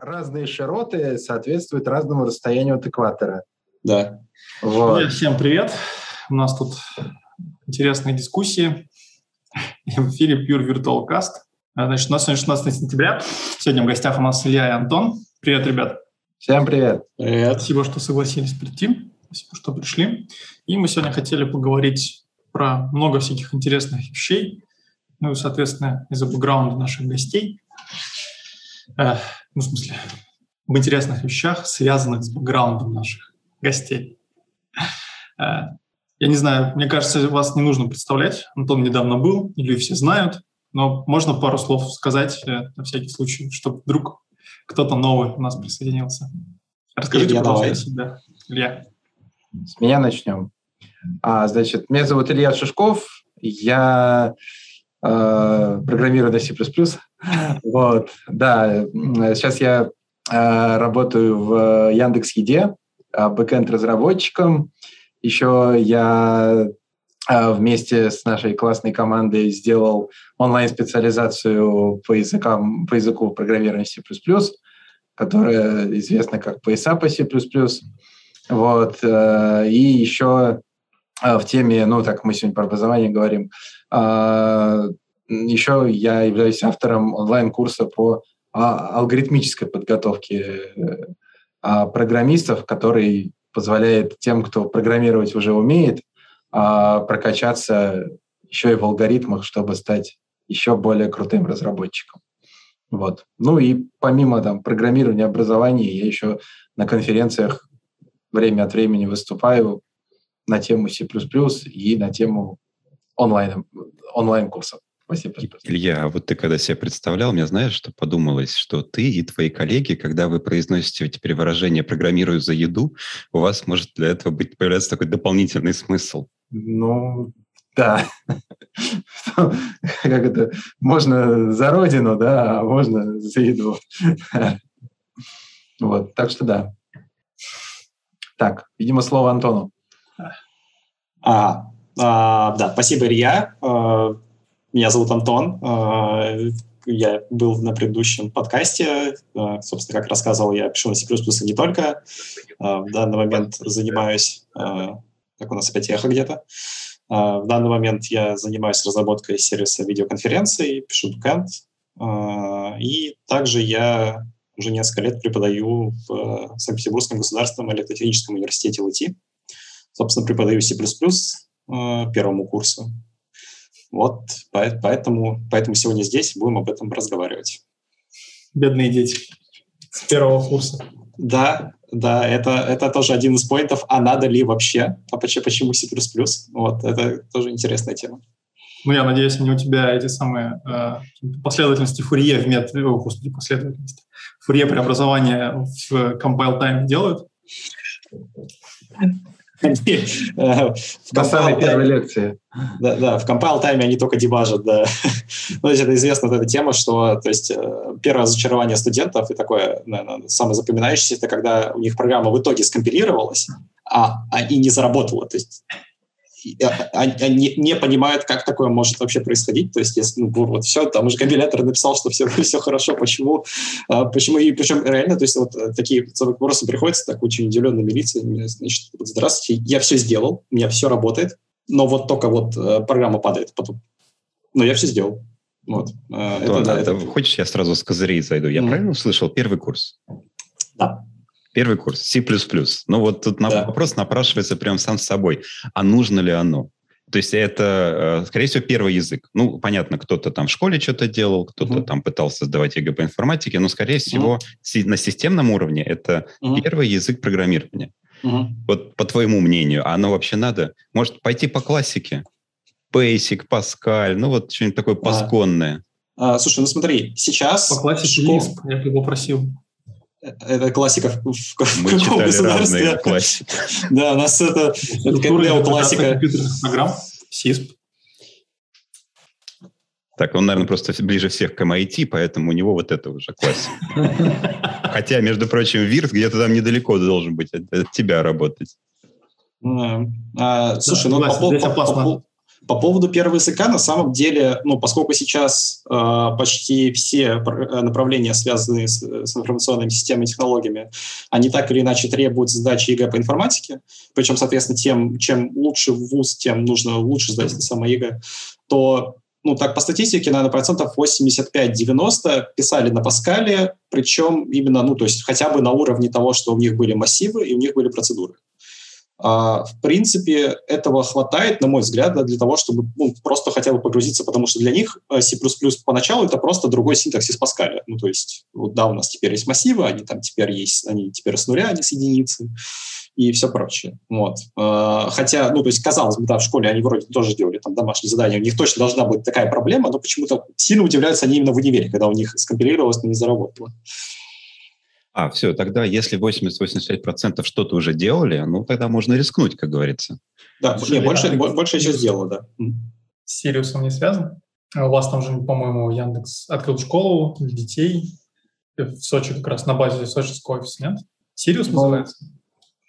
Разные широты соответствуют разному расстоянию от экватора. Да. Вот. Всем привет. У нас тут интересные дискуссии. В эфире Pure Virtual Cast. Значит, у нас сегодня 16 сентября. Сегодня в гостях у нас Илья и Антон. Привет, ребят. Всем привет. Привет. Спасибо, что согласились прийти. Спасибо, что пришли. И мы сегодня хотели поговорить про много всяких интересных вещей. Ну и, соответственно, из-за бэкграунда наших гостей. Ну, в смысле, об интересных вещах, связанных с бэкграундом наших гостей. Э, я не знаю, мне кажется, вас не нужно представлять. Антон недавно был, или все знают, но можно пару слов сказать э, на всякий случай, чтобы вдруг кто-то новый у нас присоединился. Расскажите, Илья, пожалуйста, о себе. Илья. С меня начнем. А, значит, меня зовут Илья Шишков. Я э, программирую на C++. Вот, да. Сейчас я э, работаю в Яндекс Еде э, бэкенд разработчиком. Еще я э, вместе с нашей классной командой сделал онлайн-специализацию по, языкам, по языку программирования C++, которая известна как Пояса по C++. Вот. И еще в теме, ну, так мы сегодня про образование говорим, еще я являюсь автором онлайн-курса по а, алгоритмической подготовке а, программистов, который позволяет тем, кто программировать уже умеет, а, прокачаться еще и в алгоритмах, чтобы стать еще более крутым разработчиком. Вот. Ну и помимо там, программирования, образования, я еще на конференциях время от времени выступаю на тему C++ и на тему онлайн, онлайн-курсов. Спасибо, спасибо. Илья, а вот ты когда себя представлял, мне знаешь, что подумалось, что ты и твои коллеги, когда вы произносите теперь выражение «программирую за еду», у вас может для этого быть, появляться такой дополнительный смысл. Ну, да. как это? Можно за родину, да, а можно за еду. вот, так что да. Так, видимо, слово Антону. А, а, да, спасибо, Илья. Меня зовут Антон. А, я был на предыдущем подкасте. А, собственно, как рассказывал, я пишу на C++ и не только. А, в данный момент занимаюсь... Как у нас опять эхо где-то. В данный момент я занимаюсь разработкой сервиса видеоконференций, пишу бэкэнд. И также я уже несколько лет преподаю в Санкт-Петербургском государственном электротехническом университете ЛТ. Собственно, преподаю C++ первому курсу. Вот, поэтому, поэтому сегодня здесь будем об этом разговаривать. Бедные дети с первого курса. Да, да, это, это тоже один из поинтов, а надо ли вообще, а почему, почему C++? Вот, это тоже интересная тема. Ну, я надеюсь, они у тебя эти самые э, последовательности Фурье в мет... О, господи, последовательности. Фурье преобразования в compile time делают? В самой первой лекции. Да, да, в compile time они только дебажат, да. ну, это известна вот эта тема, что то есть, э, первое разочарование студентов и такое, наверное, самое запоминающееся, это когда у них программа в итоге скомпилировалась, а, а и не заработала. То есть они не понимают, как такое может вообще происходить. То есть, если, ну, вот все, там уже компилятор написал, что все, все хорошо, почему, а, почему, и причем реально, то есть, вот э, такие вопросы приходится, так очень удивленно милиться, значит, вот, здравствуйте, я все сделал, у меня все работает, но вот только вот э, программа падает потом. Но я все сделал. Вот. Э, это, да, это... Хочешь, я сразу с козырей зайду? Я mm-hmm. правильно услышал? Первый курс? Да. Первый курс, C++. Ну вот тут да. вопрос напрашивается прям сам с собой. А нужно ли оно? То есть это, э, скорее всего, первый язык. Ну, понятно, кто-то там в школе что-то делал, кто-то uh-huh. там пытался сдавать ЕГЭ по информатике, но, скорее всего, uh-huh. на системном уровне это uh-huh. первый язык программирования. Uh-huh. Вот по твоему мнению, а оно вообще надо? Может, пойти по классике? Basic, Pascal, ну вот что-нибудь такое посконное. А, слушай, ну смотри, сейчас... По классике школ... Lisp, я бы его просил это классика в, в, Мы каком государстве. Да, у нас это, это классика. программ, CISP. Так, он, наверное, просто ближе всех к MIT, поэтому у него вот это уже классика. Хотя, между прочим, Вирс где-то там недалеко должен быть от, от тебя работать. А, слушай, ну по, по, по, По поводу первого языка, на самом деле, ну, поскольку сейчас э, почти все э, направления, связанные с, с информационными системами и технологиями, они так или иначе требуют сдачи ЕГЭ по информатике, причем, соответственно, тем, чем лучше вуз, тем нужно лучше сдать это самое ЕГЭ, то ну, так, по статистике, наверное, процентов 85-90 писали на Паскале, причем именно, ну, то есть хотя бы на уровне того, что у них были массивы и у них были процедуры. А, в принципе, этого хватает, на мой взгляд, для того, чтобы ну, просто хотя бы погрузиться, потому что для них э, C++ поначалу это просто другой синтаксис Паскаля. Ну, то есть, вот, да, у нас теперь есть массивы, они там теперь есть, они теперь с нуля, они с единицы и все прочее. Вот. А, хотя, ну, то есть, казалось бы, да, в школе они вроде тоже делали там домашние задания, у них точно должна быть такая проблема, но почему-то сильно удивляются они именно в универе, когда у них скомпилировалось, но не заработало. А, все, тогда если 80-85% что-то уже делали, ну, тогда можно рискнуть, как говорится. Да, не, больше, а больше еще сделала, да. С Сириусом не связано? А у вас там же, по-моему, Яндекс открыл школу для детей в Сочи как раз на базе сочинского офиса, нет? Сириус ну, называется?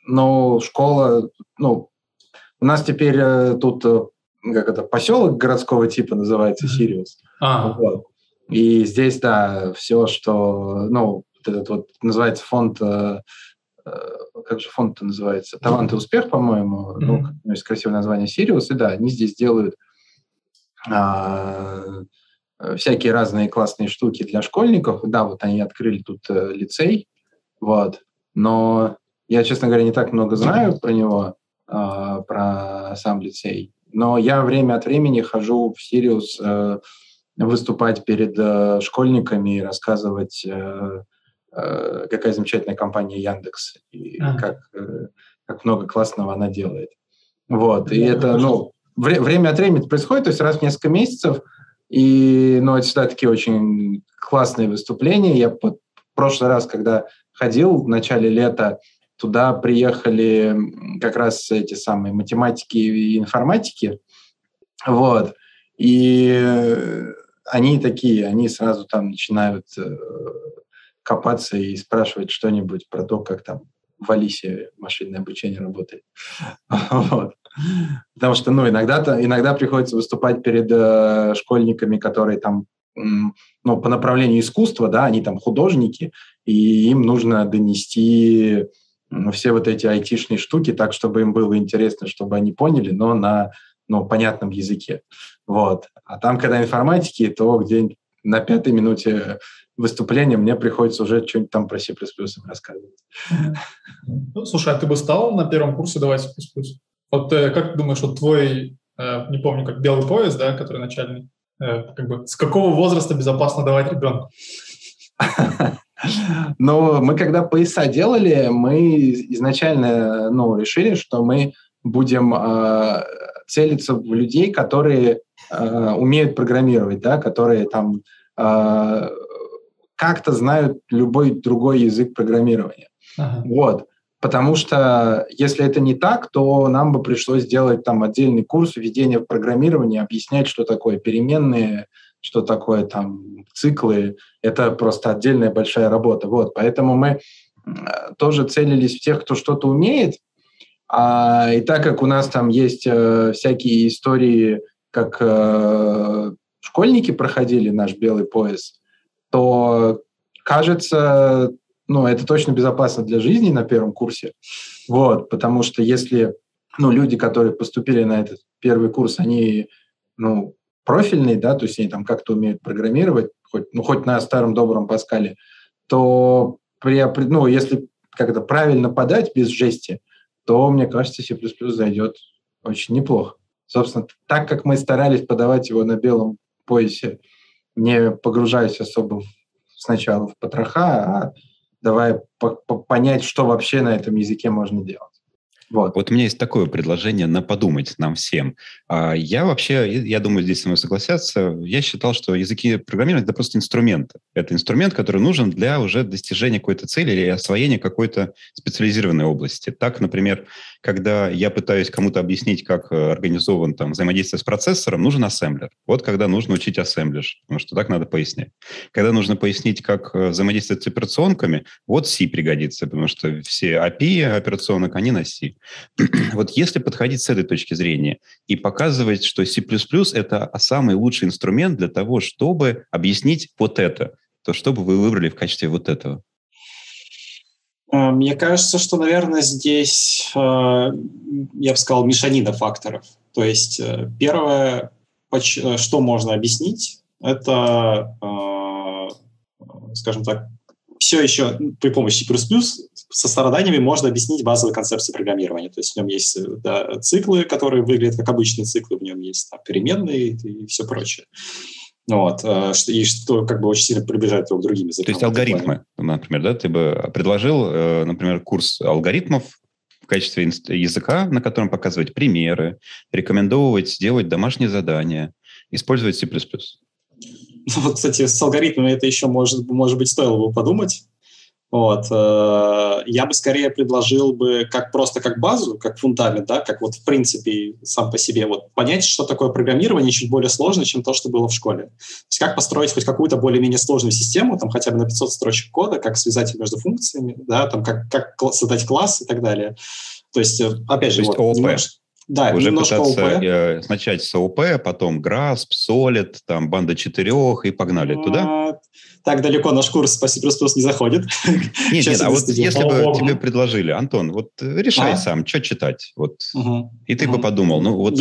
Ну, школа, ну, у нас теперь э, тут, э, как это, поселок городского типа называется Сириус. А. Вот. И здесь, да, все, что, ну, этот вот называется фонд, э, э, как же фонд-то называется? Талант и успех, по-моему. Mm-hmm. Ну, есть красивое название Сириус. И да, они здесь делают а, всякие разные классные штуки для школьников. Да, вот они открыли тут э, лицей, вот. Но я, честно говоря, не так много знаю про него, а, про сам лицей. Но я время от времени хожу в Сириус э, выступать перед э, школьниками и рассказывать э, Э, какая замечательная компания Яндекс и а. как, э, как много классного она делает. Вот, и это, ну, вре- время от времени это происходит, то есть раз в несколько месяцев, и, ну, это всегда такие очень классные выступления. Я под, в прошлый раз, когда ходил в начале лета, туда приехали как раз эти самые математики и информатики, вот, и они такие, они сразу там начинают э, копаться и спрашивать что-нибудь про то, как там в Алисе машинное обучение работает. вот. Потому что, ну, иногда, иногда приходится выступать перед э, школьниками, которые там, ну, по направлению искусства, да, они там художники, и им нужно донести ну, все вот эти айтишные штуки так, чтобы им было интересно, чтобы они поняли, но на ну, понятном языке. Вот. А там, когда информатики, то где на пятой минуте выступления мне приходится уже что-нибудь там про C++ рассказывать. Ну, слушай, а ты бы стал на первом курсе давать C++? Вот э, как ты думаешь, вот твой, э, не помню, как белый пояс, да, который начальный, э, как бы с какого возраста безопасно давать ребенку? Но мы когда пояса делали, мы изначально ну, решили, что мы будем э, целиться в людей, которые э, умеют программировать, да, которые там э, как-то знают любой другой язык программирования. Ага. Вот. Потому что если это не так, то нам бы пришлось сделать там отдельный курс введения в программирование, объяснять, что такое переменные, что такое там циклы. Это просто отдельная большая работа. Вот. Поэтому мы тоже целились в тех, кто что-то умеет. А, и так как у нас там есть э, всякие истории, как э, школьники проходили наш белый пояс, то кажется, ну, это точно безопасно для жизни на первом курсе. Вот, потому что если ну, люди, которые поступили на этот первый курс, они ну, профильные, да, то есть они там как-то умеют программировать, хоть, ну, хоть на старом добром Паскале, то при, ну, если как-то правильно подать без жести, то, мне кажется, C++ зайдет очень неплохо. Собственно, так как мы старались подавать его на белом поясе не погружаясь особо сначала в потроха, а давай понять, что вообще на этом языке можно делать. Вот. вот у меня есть такое предложение на подумать нам всем. А, я вообще, я думаю, здесь со мной согласятся, я считал, что языки программирования – это просто инструменты. Это инструмент, который нужен для уже достижения какой-то цели или освоения какой-то специализированной области. Так, например, когда я пытаюсь кому-то объяснить, как э, организован там взаимодействие с процессором, нужен ассемблер. Вот когда нужно учить ассемблер, потому что так надо пояснять. Когда нужно пояснить, как э, взаимодействовать с операционками, вот C пригодится, потому что все API операционок, они на C. вот если подходить с этой точки зрения и показывать, что C++ — это самый лучший инструмент для того, чтобы объяснить вот это, то что бы вы выбрали в качестве вот этого? Э, мне кажется, что, наверное, здесь, э, я бы сказал, мешанина факторов. То есть э, первое, что можно объяснить, это, скажем так, все еще при помощи C++ со страданиями можно объяснить базовые концепции программирования. То есть в нем есть да, циклы, которые выглядят как обычные циклы, в нем есть там, переменные и, и все прочее. Вот, э, и что как бы очень сильно приближает его к другим языкам. То есть алгоритмы, например, да, ты бы предложил, э, например, курс алгоритмов в качестве языка, на котором показывать примеры, рекомендовать делать домашние задания, использовать C++. Ну, вот, кстати, с алгоритмами это еще, может, может быть, стоило бы подумать. Вот. Э, я бы скорее предложил бы как просто как базу, как фундамент, да, как вот в принципе сам по себе вот понять, что такое программирование чуть более сложно, чем то, что было в школе. То есть как построить хоть какую-то более-менее сложную систему, там хотя бы на 500 строчек кода, как связать между функциями, да, там как, как создать класс и так далее. То есть, э, опять же, то есть вот, немножко, да, уже пытаться ОП. Э, начать с ОП, потом Grasp, Solid, там банда четырех и погнали а, туда? Так далеко наш курс по C++ не заходит. Нет, нет, а вот если бы тебе предложили, Антон, вот решай а? сам, что читать, вот, и ты бы подумал, ну вот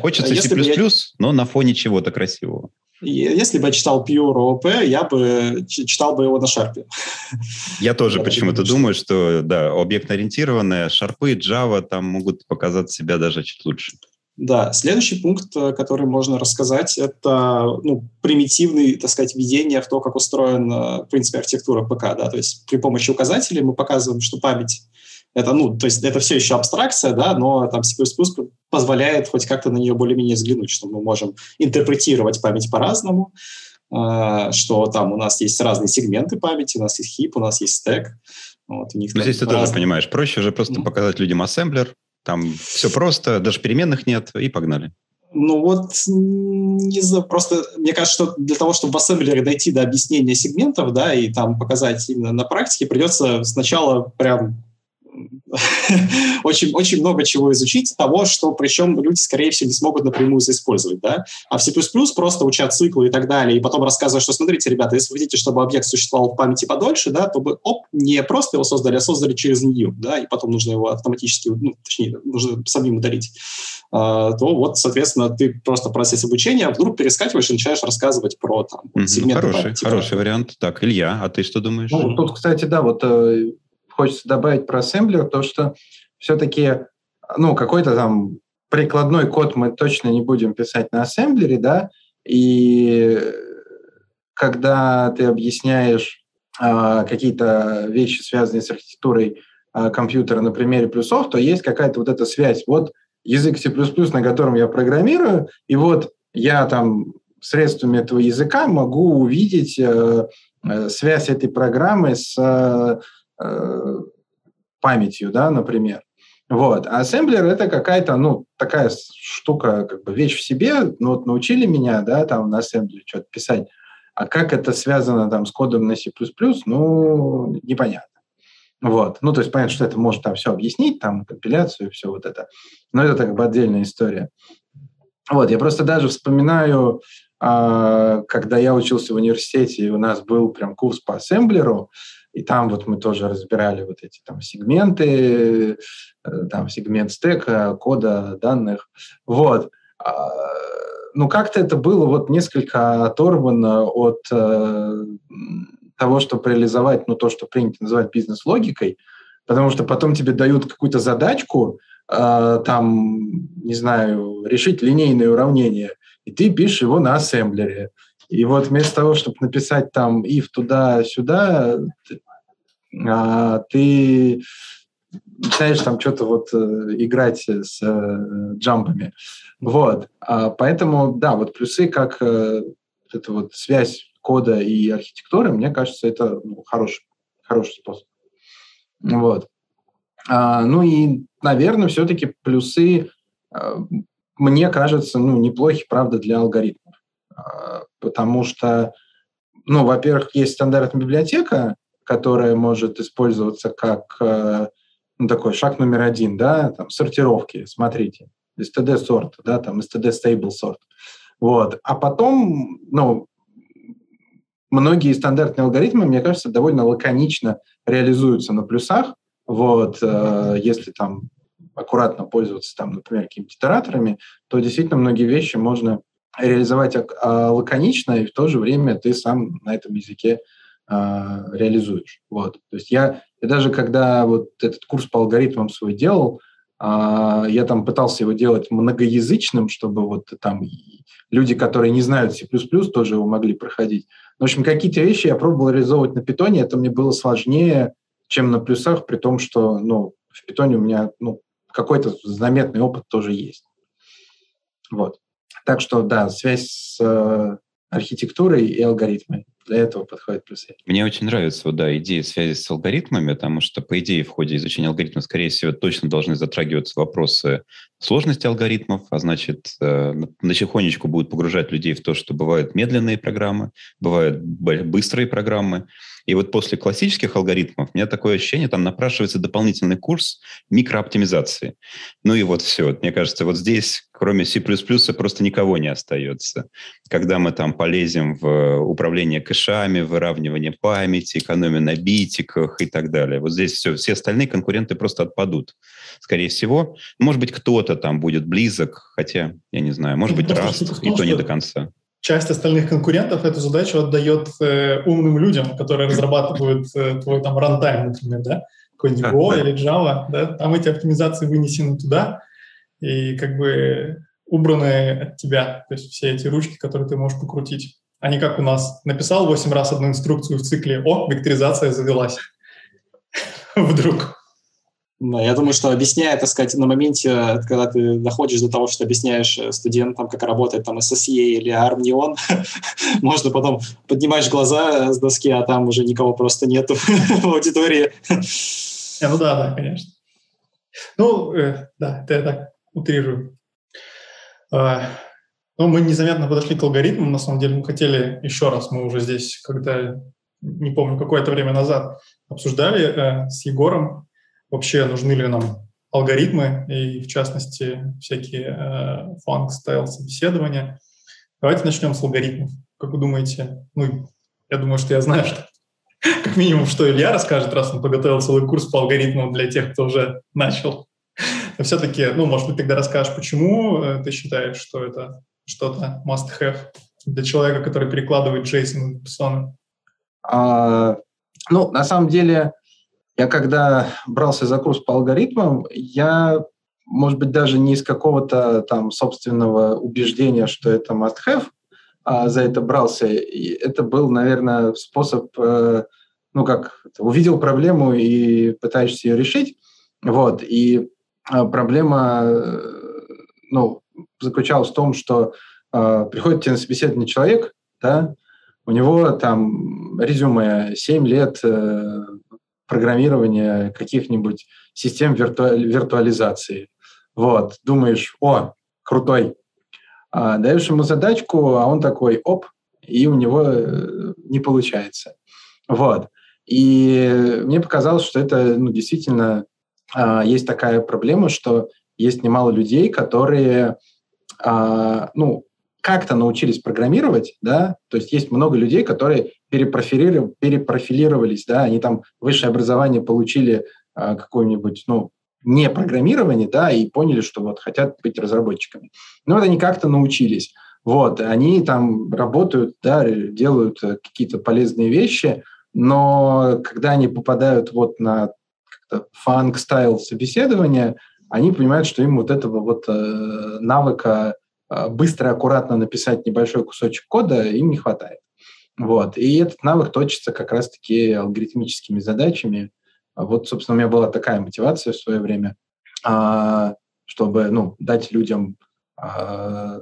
хочется C++, но на фоне чего-то красивого. Если бы я читал Pure OOP, я бы читал бы его на шарпе. Я тоже почему-то думаю, что да, объектно-ориентированные, шарпы, Java там могут показать себя даже чуть лучше. Да, следующий пункт, э, который можно рассказать, это ну, примитивный, так сказать, введение в то, как устроена, в принципе, архитектура ПК. Да? То есть при помощи указателей мы показываем, что память это, ну, то есть это все еще абстракция, да, но там C++ позволяет хоть как-то на нее более-менее взглянуть, что мы можем интерпретировать память по-разному, э, что там у нас есть разные сегменты памяти, у нас есть хип, у нас есть стек. Вот, у них но здесь ты разные... тоже понимаешь, проще уже просто mm. показать людям ассемблер, там все просто, даже переменных нет, и погнали. Ну вот, не знаю, просто мне кажется, что для того, чтобы в ассемблере дойти до объяснения сегментов, да, и там показать именно на практике, придется сначала прям очень, очень много чего изучить, того, что причем люди, скорее всего, не смогут напрямую использовать, да. А в C++ просто учат циклы и так далее, и потом рассказывают, что, смотрите, ребята, если вы хотите, чтобы объект существовал в памяти подольше, да, то вы, оп, не просто его создали, а создали через new, да, и потом нужно его автоматически, ну, точнее, нужно самим удалить, а, то вот, соответственно, ты просто в процессе обучения вдруг перескакиваешь и начинаешь рассказывать про там, mm-hmm. сегменты Хороший, памяти, хороший вариант. Так, Илья, а ты что думаешь? Ну, тут, кстати, да, вот э, хочется добавить про ассемблер, то что все-таки ну, какой-то там прикладной код мы точно не будем писать на ассемблере, да, и когда ты объясняешь э, какие-то вещи, связанные с архитектурой э, компьютера на примере плюсов, то есть какая-то вот эта связь. Вот язык C++, на котором я программирую, и вот я там средствами этого языка могу увидеть э, э связь этой программы с э, памятью, да, например. Вот. А ассемблер – это какая-то, ну, такая штука, как бы вещь в себе. Ну, вот научили меня, да, там на ассемблере что-то писать. А как это связано там с кодом на C++, ну, непонятно. Вот. Ну, то есть понятно, что это может там все объяснить, там компиляцию, все вот это. Но это как бы отдельная история. Вот, я просто даже вспоминаю, а, когда я учился в университете, и у нас был прям курс по ассемблеру, и там вот мы тоже разбирали вот эти там сегменты, э, там сегмент стека, кода данных. Вот. А, ну, как-то это было вот несколько оторвано от э, того, чтобы реализовать, ну, то, что принято называть бизнес-логикой, потому что потом тебе дают какую-то задачку, э, там, не знаю, решить линейное уравнение, и ты пишешь его на ассемблере. И вот вместо того, чтобы написать там if туда-сюда, а, ты начинаешь там что-то вот э, играть с э, джампами. Вот. А, поэтому, да, вот плюсы, как э, эта вот связь кода и архитектуры, мне кажется, это ну, хороший, хороший способ. Вот. А, ну и, наверное, все-таки плюсы, а, мне кажется, ну, неплохи, правда, для алгоритмов потому что, ну, во-первых, есть стандартная библиотека, которая может использоваться как э, ну, такой шаг номер один, да, там, сортировки, смотрите, std сорт, да, там, std stable сорт. Вот. А потом, ну, многие стандартные алгоритмы, мне кажется, довольно лаконично реализуются на плюсах. Вот, э, если там аккуратно пользоваться, там, например, какими-то итераторами, то действительно многие вещи можно реализовать а, лаконично, и в то же время ты сам на этом языке а, реализуешь. Вот. То есть я, я даже когда вот этот курс по алгоритмам свой делал, а, я там пытался его делать многоязычным, чтобы вот там люди, которые не знают C++, тоже его могли проходить. В общем, какие-то вещи я пробовал реализовывать на питоне, это мне было сложнее, чем на плюсах, при том, что ну, в питоне у меня ну, какой-то заметный опыт тоже есть. Вот. Так что, да, связь с э, архитектурой и алгоритмами. Для этого подходит плюсы. Мне очень нравится, вот, да, идея связи с алгоритмами, потому что, по идее, в ходе изучения алгоритмов, скорее всего, точно должны затрагиваться вопросы сложности алгоритмов, а значит, э, потихонечку будут погружать людей в то, что бывают медленные программы, бывают быстрые программы, и вот после классических алгоритмов у меня такое ощущение, там напрашивается дополнительный курс микрооптимизации. Ну и вот все. Мне кажется, вот здесь, кроме C++, просто никого не остается. Когда мы там полезем в управление кэшами, выравнивание памяти, экономию на битиках и так далее. Вот здесь все, все остальные конкуренты просто отпадут. Скорее всего, может быть, кто-то там будет близок, хотя, я не знаю, может ну, быть, Rust, и то не до конца часть остальных конкурентов эту задачу отдает э, умным людям, которые разрабатывают э, твой там рантайм, например, да, какой-нибудь Go или Java, да, там эти оптимизации вынесены туда и как бы убраны от тебя, то есть все эти ручки, которые ты можешь покрутить. Они как у нас. Написал 8 раз одну инструкцию в цикле, о, векторизация завелась. Вдруг. Да, я думаю, что объясняя, так сказать, на моменте, когда ты доходишь до того, что объясняешь э, студентам, как работает там SSE или ARM можно потом поднимаешь глаза с доски, а там уже никого просто нету в аудитории. Ну да, да, конечно. Ну, э, да, это я так утрирую. Э, ну, мы незаметно подошли к алгоритмам. На самом деле мы хотели еще раз, мы уже здесь, когда, не помню, какое-то время назад обсуждали э, с Егором вообще нужны ли нам алгоритмы и, в частности, всякие э, FAANG-style собеседования. Давайте начнем с алгоритмов. Как вы думаете? Ну, я думаю, что я знаю, что как минимум, что Илья расскажет, раз он подготовил целый курс по алгоритмам для тех, кто уже начал. Но все-таки, ну, может быть, тогда расскажешь, почему э, ты считаешь, что это что-то must-have для человека, который перекладывает JSON в Python? А, ну, на самом деле, я когда брался за курс по алгоритмам, я, может быть, даже не из какого-то там собственного убеждения, что это must-have, а за это брался. И это был, наверное, способ, э, ну как, увидел проблему и пытаешься ее решить. Вот. И э, проблема, э, ну, заключалась в том, что приходит тебе на собеседование человек, да, у него там резюме 7 лет программирования каких-нибудь систем вирту... виртуализации. Вот, думаешь, о, крутой. А даешь ему задачку, а он такой, оп, и у него э, не получается. Вот. И мне показалось, что это ну, действительно а, есть такая проблема, что есть немало людей, которые а, ну, как-то научились программировать, да, то есть есть много людей, которые перепрофилировали, перепрофилировались, да, они там высшее образование получили а, какое-нибудь, ну, не программирование, да, и поняли, что вот хотят быть разработчиками. Но вот они как-то научились. Вот, они там работают, да, делают э, какие-то полезные вещи, но когда они попадают вот на FAANG-style собеседования, они понимают, что им вот этого вот э, навыка э, быстро и аккуратно написать небольшой кусочек кода им не хватает. Вот. И этот навык точится как раз-таки алгоритмическими задачами. Вот, собственно, у меня была такая мотивация в свое время, а, чтобы ну, дать людям а,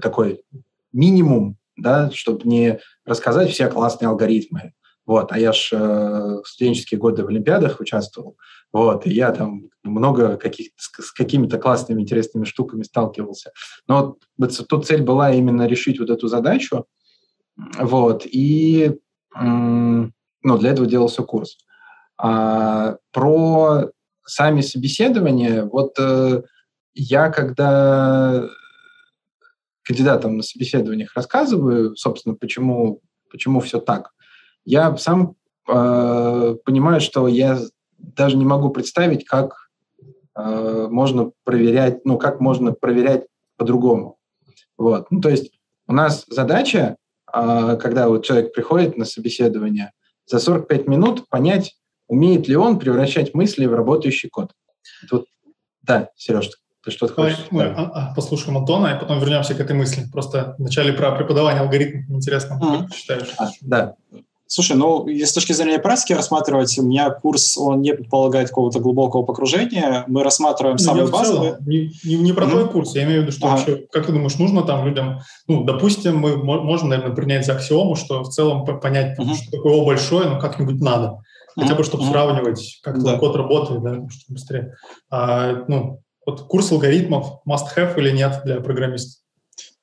такой минимум, да, чтобы не рассказать все классные алгоритмы. Вот, а я ж э, студенческие годы в Олимпиадах участвовал, вот, и я там много каких с, с какими-то классными, интересными штуками сталкивался. Но вот тут цель была именно решить вот эту задачу, вот, и ну, для этого делался курс. А, про сами собеседования, вот э, я когда кандидатам на собеседованиях рассказываю, собственно, почему, почему все так, я сам э, понимаю, что я даже не могу представить, как э, можно проверять, ну, как можно проверять по-другому. Вот. Ну, то есть у нас задача, э, когда вот человек приходит на собеседование, за 45 минут понять, умеет ли он превращать мысли в работающий код. Тут, да, Сереж, ты что-то хочешь? Мы а, а, послушаем Антона, и потом вернемся к этой мысли. Просто вначале про преподавание алгоритмов интересно, mm-hmm. как ты считаешь? А, да. Слушай, ну, если с точки зрения практики рассматривать, у меня курс, он не предполагает какого-то глубокого погружения. Мы рассматриваем ну, самые базовые. Не, не, не про mm-hmm. твой курс, я имею в виду, что ага. вообще, как ты думаешь, нужно там людям, ну, допустим, мы можем, наверное, принять за аксиому, что в целом понять, mm-hmm. что такое О большое, но как-нибудь надо. Хотя бы, чтобы mm-hmm. сравнивать, как да. код работает, да, чтобы быстрее. А, ну, вот курс алгоритмов must-have или нет для программистов?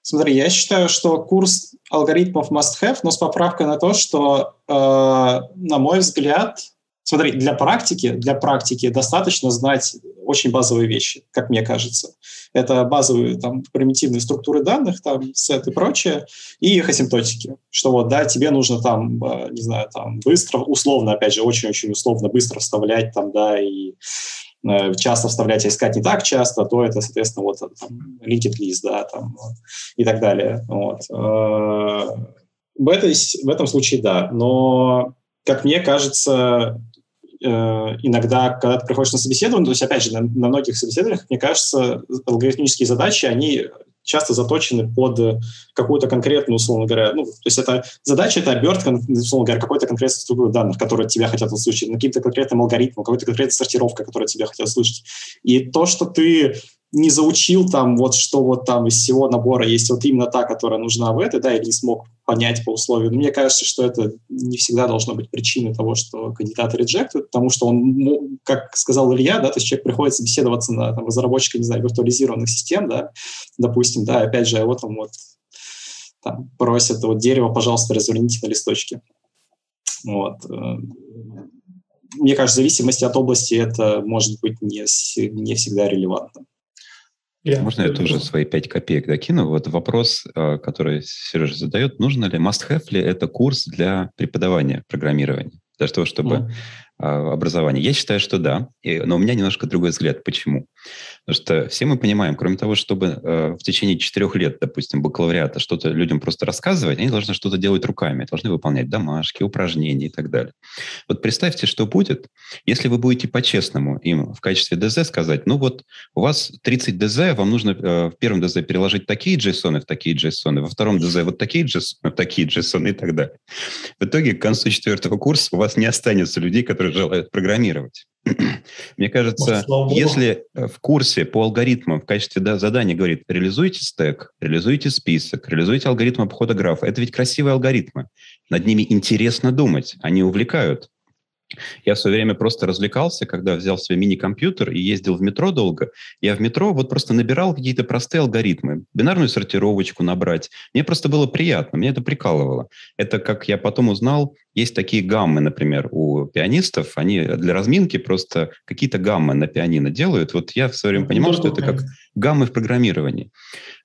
Смотри, я считаю, что курс алгоритмов must-have, но с поправкой на то, что, э, на мой взгляд, смотри, для практики, для практики достаточно знать очень базовые вещи, как мне кажется. Это базовые там примитивные структуры данных, там сет и прочее, и их асимптотики. Что вот, да, тебе нужно там, э, не знаю, там быстро, условно, опять же, очень-очень условно быстро вставлять там, да, и часто вставлять, а искать не так часто, то это, соответственно, вот там, linked list, да, там, и так далее. Вот. Э, в, этой, в этом случае да, но, как мне кажется, э, иногда, когда ты приходишь на собеседование, то есть, опять же, на, на многих собеседованиях, мне кажется, алгоритмические задачи, они часто заточены под какую-то конкретную, условно говоря, ну, то есть это задача, это обертка, условно говоря, какой-то конкретной структуры данных, которые тебя хотят услышать, на каким-то конкретным алгоритмом, какой-то конкретной сортировкой, которую тебя хотят услышать. И то, что ты не заучил там вот что вот там из всего набора есть вот именно та, которая нужна в этой, да, или не смог понять по условию. Но мне кажется, что это не всегда должно быть причиной того, что кандидат реджектует, потому что он, ну, как сказал Илья, да, то есть человек приходит собеседоваться на там, разработчика, не знаю, виртуализированных систем, да, допустим, да, опять же, вот там вот там, просят вот дерево, пожалуйста, разверните на листочке. Вот. Э, мне кажется, в зависимости от области это может быть не, не всегда релевантно. Я Можно я тоже свои пять копеек докину? Вот вопрос, э, который Сережа задает, нужно ли, must-have ли это курс для преподавания программирования? Для того, чтобы mm. образование. Я считаю, что да, но у меня немножко другой взгляд. Почему? Потому что все мы понимаем, кроме того, чтобы э, в течение четырех лет, допустим, бакалавриата что-то людям просто рассказывать, они должны что-то делать руками, должны выполнять домашки, упражнения и так далее. Вот представьте, что будет, если вы будете по-честному им в качестве ДЗ сказать, ну вот у вас 30 ДЗ, вам нужно э, в первом ДЗ переложить такие JSON в такие JSON, во втором ДЗ вот такие JSON в такие JSON и так далее. В итоге к концу четвертого курса у вас не останется людей, которые желают программировать. Мне кажется, Может, если э, в курсе по алгоритмам в качестве да, задания говорит, реализуйте стек, реализуйте список, реализуйте алгоритм обхода графа, это ведь красивые алгоритмы. Над ними интересно думать, они увлекают. Я в свое время просто развлекался, когда взял себе мини-компьютер и ездил в метро долго. Я в метро вот просто набирал какие-то простые алгоритмы, бинарную сортировочку набрать. Мне просто было приятно, мне это прикалывало. Это, как я потом узнал, есть такие гаммы, например, у пианистов. Они для разминки просто какие-то гаммы на пианино делают. Вот я в свое время понимал, что это как гаммы в программировании.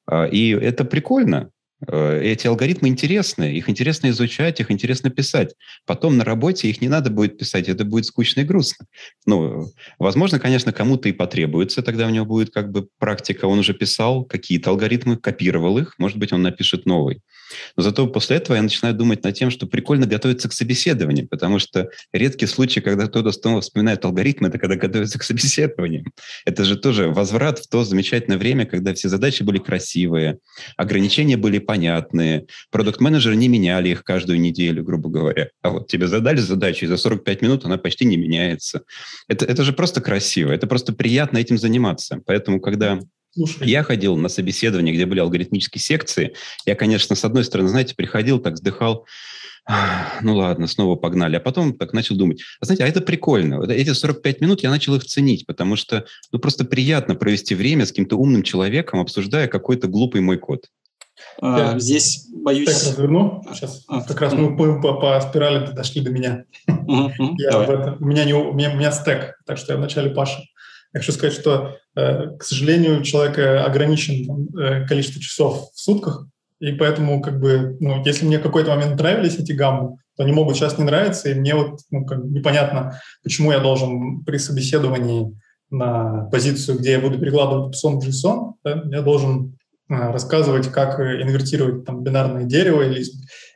А, и это прикольно. Э, эти алгоритмы интересны, их интересно изучать, их интересно писать. Потом на работе их не надо будет писать, это будет скучно и грустно. Ну, возможно, конечно, кому-то и потребуется, тогда у него будет как бы практика, он уже писал какие-то алгоритмы, копировал их, может быть, он напишет новый. Но зато после этого я начинаю думать над тем, что прикольно готовиться к собеседованию, потому что редкий случай, когда кто-то снова вспоминает алгоритмы, это когда готовится к собеседованию. Это же тоже возврат в то замечательное время, когда все задачи были красивые, ограничения были понятные, продукт-менеджеры не меняли их каждую неделю, грубо говоря. А вот тебе задали задачу, и за 45 минут она почти не меняется. Это, это же просто красиво, это просто приятно этим заниматься. Поэтому, когда Слушай. Я ходил на собеседование, где были алгоритмические секции. Я, конечно, с одной стороны, знаете, приходил, так вздыхал, ну ладно, снова погнали. А потом так начал думать, а знаете, а это прикольно. Эти 45 минут я начал их ценить, потому что ну просто приятно провести время с каким-то умным человеком, обсуждая какой-то глупый мой код. А, Я здесь боюсь... Так, разверну. Сейчас а, как раз мы по, по, по спирали дошли до меня. Я в это, у, меня не, у, меня, у меня стек, так что я вначале Паша. Я хочу сказать, что, э, к сожалению, у человека ограничен э, количество часов в сутках, и поэтому, как бы, ну, если мне в какой-то момент нравились эти гаммы, то они могут сейчас не нравиться, и мне вот ну, как бы непонятно, почему я должен при собеседовании на позицию, где я буду перекладывать JSON в JSON, да, я должен рассказывать, как инвертировать там бинарное дерево или,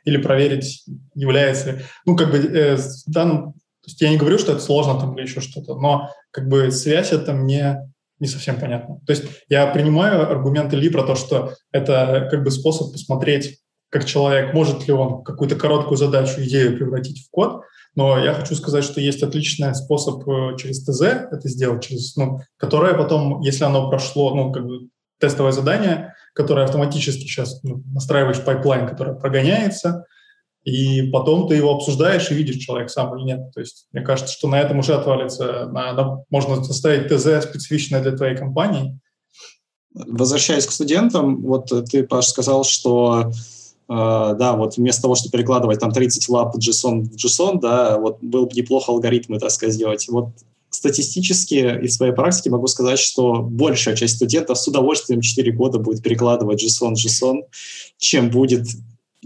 или проверить, является... Ну, как бы э, в. То есть я не говорю, что это сложно там или еще что-то, но как бы связь это мне не совсем понятно. То есть я принимаю аргументы Ли про то, что это как бы способ посмотреть, как человек, может ли он какую-то короткую задачу, идею превратить в код, но я хочу сказать, что есть отличный способ э, через ТЗ это сделать, через, ну, которое потом, если оно прошло, ну, как бы тестовое задание, которое автоматически сейчас ну, настраиваешь pipeline, который прогоняется, и потом ты его обсуждаешь и видишь, человек сам или нет. То есть мне кажется, что на этом уже отвалится. На, на, можно составить ТЗ специфичное для твоей компании. Возвращаясь к студентам, вот ты, Паш, сказал, что э, да, вот вместо того, чтобы перекладывать там 30 лап JSON в JSON, да, вот было бы неплохо алгоритмы, так сказать, сделать. Вот статистически из своей практики могу сказать, что большая часть студентов с удовольствием 4 года будет перекладывать JSON JSON, чем будет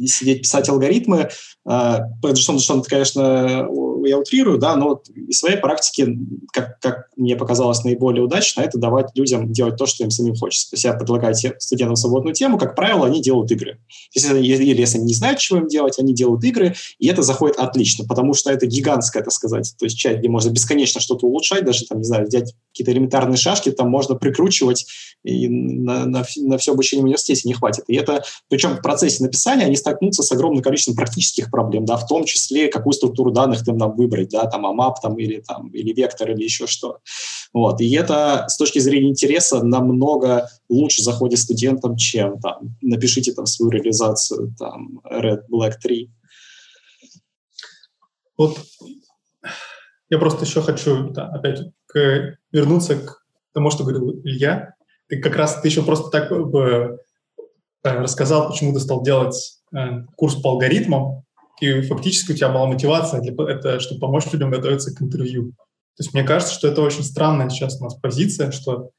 сидеть писать алгоритмы. Джейсон, Джейсон, конечно, я утрирую, да, но вот из своей практики, как, как мне показалось наиболее удачно, это давать людям делать то, что им самим хочется. То есть я предлагаю студентам свободную тему, как правило, они делают игры. Если, или если они не знают, чего им делать, они делают игры, и это заходит отлично, потому что это гигантская, так сказать, то есть часть, где можно бесконечно что-то улучшать, даже, там, не знаю, взять какие-то элементарные шашки, там можно прикручивать, и на, на, на все обучение в университете не хватит. И это, причем в процессе написания они столкнутся с огромным количеством практических проблем, да, в том числе, какую структуру данных им нам выбрать, да, там AMAP там, или, там, или вектор или еще что. Вот. И это с точки зрения интереса намного лучше заходит студентам, чем там, напишите там свою реализацию там, Red Black 3. Вот я просто еще хочу да, опять к, вернуться к тому, что говорил Илья. Ты как раз ты еще просто так бы э, рассказал, почему ты стал делать э, курс по алгоритмам, и фактически у тебя была мотивация, для, это, чтобы помочь людям готовиться к интервью. То есть мне кажется, что это очень странная сейчас у нас позиция, что,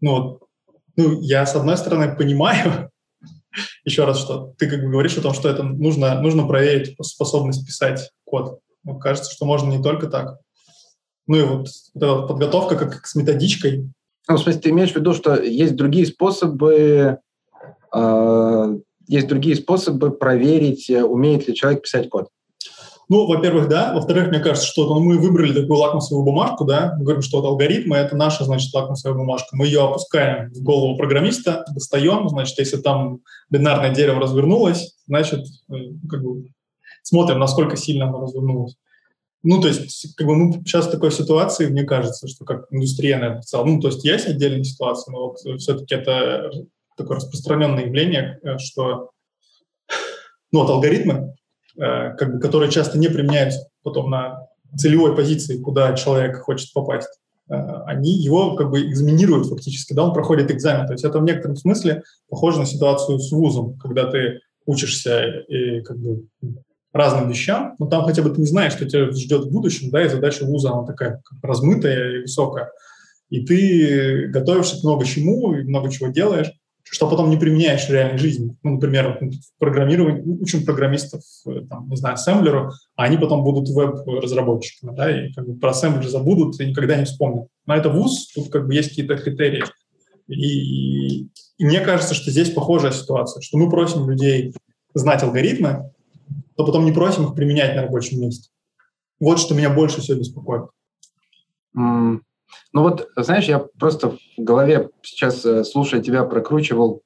ну, ну я с одной стороны понимаю, еще раз, что ты как бы говоришь о том, что это нужно, нужно проверить способность писать код. Ну, кажется, что можно не только так. Ну и вот, вот подготовка как с методичкой. Ну, в смысле, ты имеешь в виду, что есть другие способы э, есть другие способы проверить, э, умеет ли человек писать код? Ну, во-первых, да. Во-вторых, мне кажется, что мы выбрали такую лакмусовую бумажку, да, мы говорим, что вот алгоритмы — это наша, значит, лакмусовая бумажка. Мы ее опускаем в голову программиста, достаем, значит, если там бинарное дерево развернулось, значит, э, как бы смотрим, насколько сильно оно развернулось. Ну, то есть, как бы мы сейчас в такой ситуации, мне кажется, что как индустрия, наверное, в целом, ну, то есть есть отдельные ситуации, но вот все-таки это такое распространенное явление, э, что ну, вот алгоритмы, э, как бы, которые часто не применяются потом на целевой позиции, куда человек хочет попасть, э, они его как бы экзаменируют фактически, да, он проходит экзамен. То есть это в некотором смысле похоже на ситуацию с вузом, когда ты учишься и как бы разным вещам, но там хотя бы ты не знаешь, что тебя ждет в будущем, да, и задача вуза, она такая размытая и высокая. И ты готовишься к много чему, и много чего делаешь, что потом не применяешь в реальной жизни. Ну, например, в программировании, учим программистов, э, там, не знаю, ассемблеру, а они потом будут веб-разработчиками, да, и как бы про ассемблер забудут и никогда не вспомнят. Но это вуз, тут как бы есть какие-то критерии. И, и мне кажется, что здесь похожая ситуация, что мы просим людей знать алгоритмы, то потом не просим их применять на рабочем месте. Вот что меня больше всего беспокоит. Ну вот, знаешь, я просто в голове сейчас, э, слушая тебя, прокручивал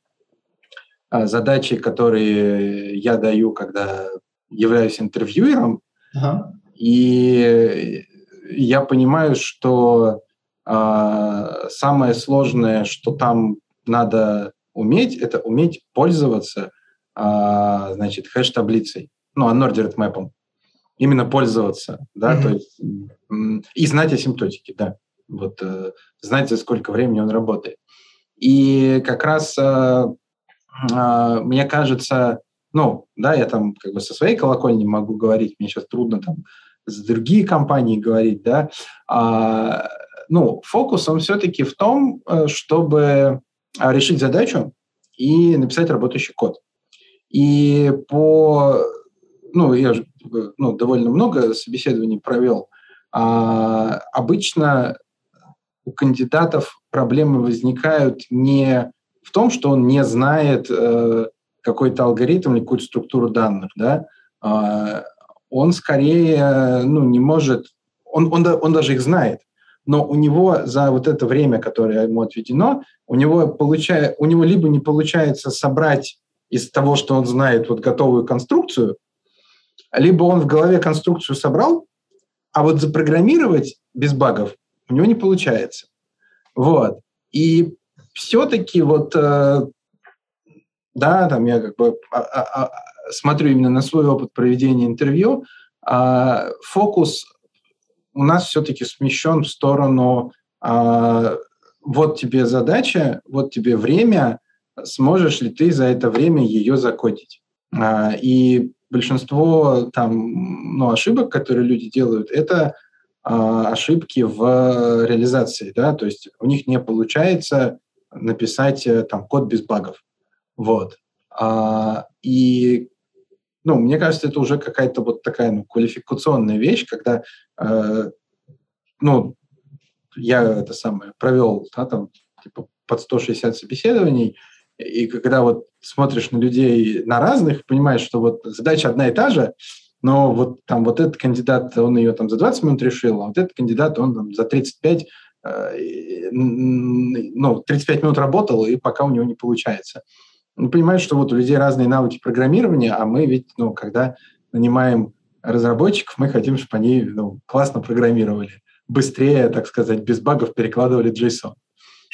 а, задачи, которые я даю, когда являюсь интервьюером, ага. и я понимаю, что а, самое сложное, что там надо уметь, это уметь пользоваться, а, значит, хэш-таблицей, ну, unordered мэпом. Именно пользоваться, да, mm-hmm. то есть и знать асимптотики, да вот э, за сколько времени он работает. И как раз э, э, мне кажется, ну, да, я там как бы со своей колокольни могу говорить, мне сейчас трудно там с другие компании говорить, да, а, ну, фокус, он все-таки в том, э, чтобы решить задачу и написать работающий код. И по, ну, я же ну, довольно много собеседований провел, а, обычно у кандидатов проблемы возникают не в том, что он не знает э, какой-то алгоритм или какую-то структуру данных, да, э, он скорее ну, не может, он, он, он даже их знает, но у него за вот это время, которое ему отведено, у него, получая, у него либо не получается собрать из того, что он знает, вот готовую конструкцию, либо он в голове конструкцию собрал, а вот запрограммировать без багов у него не получается. Вот. И все-таки вот, э, да, там я как бы а, а, а, смотрю именно на свой опыт проведения интервью, фокус у нас все-таки смещен в сторону вот тебе задача, вот тебе время, сможешь ли ты за это время ее закодить. И большинство там, ну, ошибок, которые люди делают, это ошибки в реализации, да, то есть у них не получается написать э, там код без багов, вот. А, и ну, мне кажется, это уже какая-то вот такая ну, квалификационная вещь, когда, э, ну, я это самое провел, да, там, типа, под 160 собеседований, и когда вот смотришь на людей на разных, понимаешь, что вот задача одна и та же, но вот там вот этот кандидат, он ее там за 20 минут решил, а вот этот кандидат, он там за 35, э, ну, 35 минут работал, и пока у него не получается. Ну, понимаешь, что вот у людей разные навыки программирования, а мы ведь, ну, когда нанимаем разработчиков, мы хотим, чтобы они ну, классно программировали, быстрее, так сказать, без багов перекладывали JSON.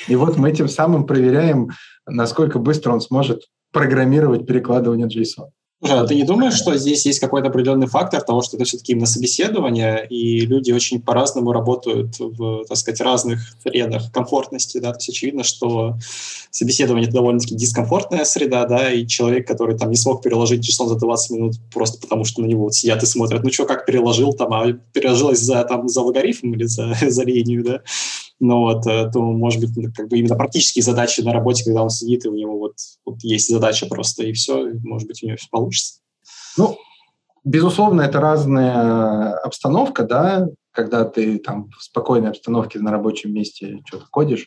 И вот мы тем самым проверяем, насколько быстро он сможет программировать перекладывание JSON. А ты не думаешь, что здесь есть какой-то определенный фактор того, что это все-таки именно собеседование, и люди очень по-разному работают в, так сказать, разных средах комфортности, да, то есть очевидно, что собеседование – это довольно-таки дискомфортная среда, да, и человек, который там не смог переложить JSON за 20 минут просто потому, что на него вот сидят и смотрят, ну что, как переложил там, а переложилось за, там, за логарифм или за, за линию, да, но вот, э, то, может быть, ну, как бы именно практические задачи на работе, когда он сидит, и у него вот, вот есть задача просто, и все, и, может быть, у него все получится. Ну, безусловно, это разная обстановка, да, когда ты там в спокойной обстановке на рабочем месте что-то ходишь,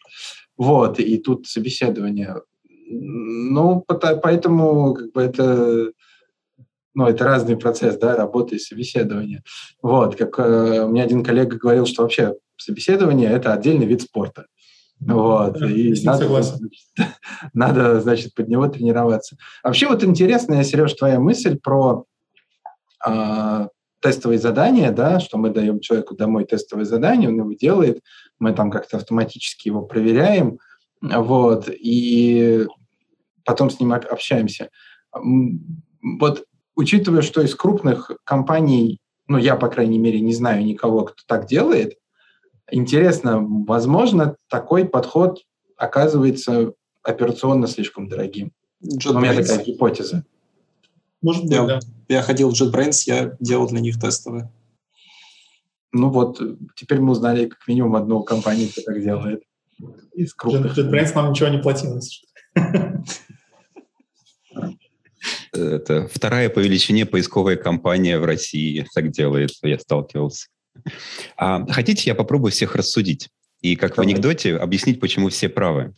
вот, и тут собеседование. Ну, поэтому как бы это ну, это разный процесс, да, работы и собеседования. Вот, как э, у меня один коллега говорил, что вообще собеседование – это отдельный вид спорта. Вот, да, и надо, значит, надо, значит, под него тренироваться. Вообще вот интересная, Сереж, твоя мысль про э, тестовые задания, да, что мы даем человеку домой тестовое задание, он его делает, мы там как-то автоматически его проверяем, вот, и потом с ним общаемся. Вот учитывая, что из крупных компаний, ну, я, по крайней мере, не знаю никого, кто так делает, Интересно, возможно, такой подход оказывается операционно слишком дорогим. JetBrains. У меня такая гипотеза. Может быть, я, да. Я ходил в JetBrains, я делал для них тестовые. Ну вот, теперь мы узнали как минимум одну компанию, кто так делает. Из крупных. JetBrains нам ничего не платил. Это вторая по величине поисковая компания в России так делает, я сталкивался. А, хотите, я попробую всех рассудить? И как Давай. в анекдоте объяснить, почему все правы.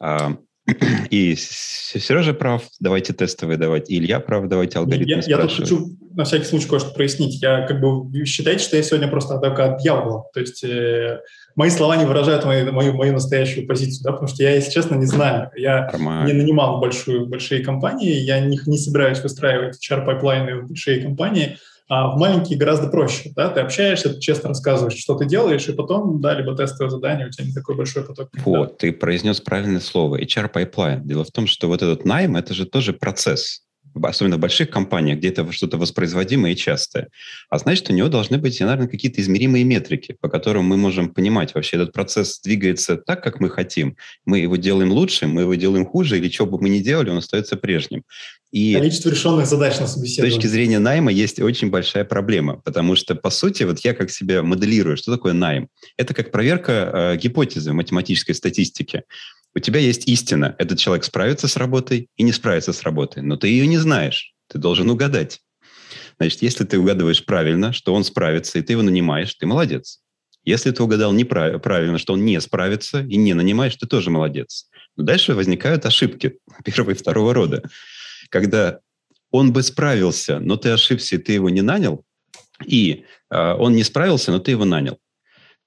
А, и Сережа прав, давайте тестовые давать, и Илья прав, давайте алгоритмы я, я тут хочу на всякий случай кое-что прояснить. Я как бы считайте, что я сегодня просто адвокат дьявола. То есть э, мои слова не выражают мою, мою, мою настоящую позицию, да, потому что я, если честно, не знаю. Я Нормально. не нанимал большую, большие компании, я не, не собираюсь выстраивать HR-пайплайны в большие компании, а в маленькие гораздо проще. Да? Ты общаешься, ты честно рассказываешь, что ты делаешь, и потом, да, либо тестовое задание, у тебя не такой большой поток. Вот, ты произнес правильное слово, HR pipeline. Дело в том, что вот этот найм, это же тоже процесс. Особенно в больших компаниях, где это что-то воспроизводимое и частое. А значит, у него должны быть, наверное, какие-то измеримые метрики, по которым мы можем понимать, вообще этот процесс двигается так, как мы хотим. Мы его делаем лучше, мы его делаем хуже, или что бы мы ни делали, он остается прежним. И Количество решенных задач на собеседовании. С точки зрения найма есть очень большая проблема, потому что, по сути, вот я как себя моделирую, что такое найм? Это как проверка э, гипотезы в математической статистике. У тебя есть истина. Этот человек справится с работой и не справится с работой, но ты ее не знаешь. Ты должен угадать. Значит, если ты угадываешь правильно, что он справится, и ты его нанимаешь, ты молодец. Если ты угадал неправильно, что он не справится и не нанимаешь, ты тоже молодец. Но дальше возникают ошибки первого и второго рода когда он бы справился, но ты ошибся, и ты его не нанял, и э, он не справился, но ты его нанял.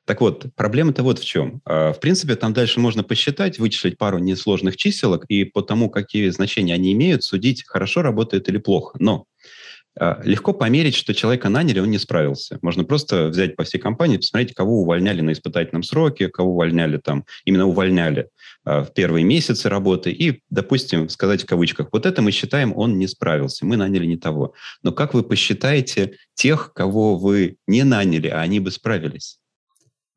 Так вот, проблема-то вот в чем. Э, в принципе, там дальше можно посчитать, вычислить пару несложных чиселок, и по тому, какие значения они имеют, судить, хорошо работает или плохо. Но э, легко померить, что человека наняли, он не справился. Можно просто взять по всей компании, посмотреть, кого увольняли на испытательном сроке, кого увольняли там, именно увольняли Э, в первые месяцы работы и, допустим, сказать в кавычках, вот это мы считаем, он не справился, мы наняли не того. Но как вы посчитаете тех, кого вы не наняли, а они бы справились?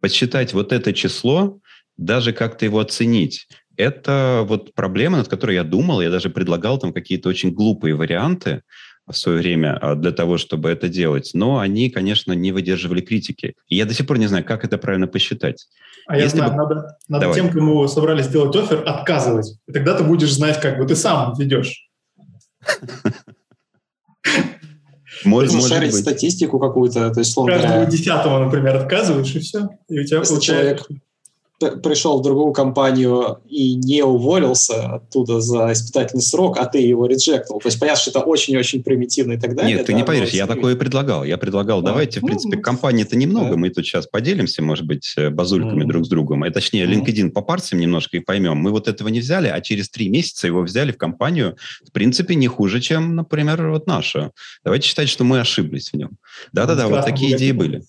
Подсчитать вот это число, даже как-то его оценить, это вот проблема, над которой я думал, я даже предлагал там какие-то очень глупые варианты, в свое время а, для того, чтобы это делать, но они, конечно, не выдерживали критики. И я до сих пор не знаю, как это правильно посчитать. А Если я знаю, бы... надо, надо тем, кому собрались сделать офер, отказывать. И тогда ты будешь знать, как бы ты сам ведешь. Может, может шарить быть. статистику какую-то, то есть, словно Каждого десятого, например, отказываешь, и все. И у тебя Если человек пришел в другую компанию и не уволился оттуда за испытательный срок, а ты его реджектил. То есть понятно, что это очень-очень примитивно и так далее. Нет, ты не поверишь, я такое и предлагал. Я предлагал, да. давайте, в ну, принципе, ну, компании-то немного, да. мы тут сейчас поделимся, может быть, э, базульками mm. друг с другом, и, точнее, mm. LinkedIn попарсим немножко и поймем. Мы вот этого не взяли, а через три месяца его взяли в компанию, в принципе, не хуже, чем, например, вот наша. Давайте считать, что мы ошиблись в нем. Да-да-да, вот такие идеи были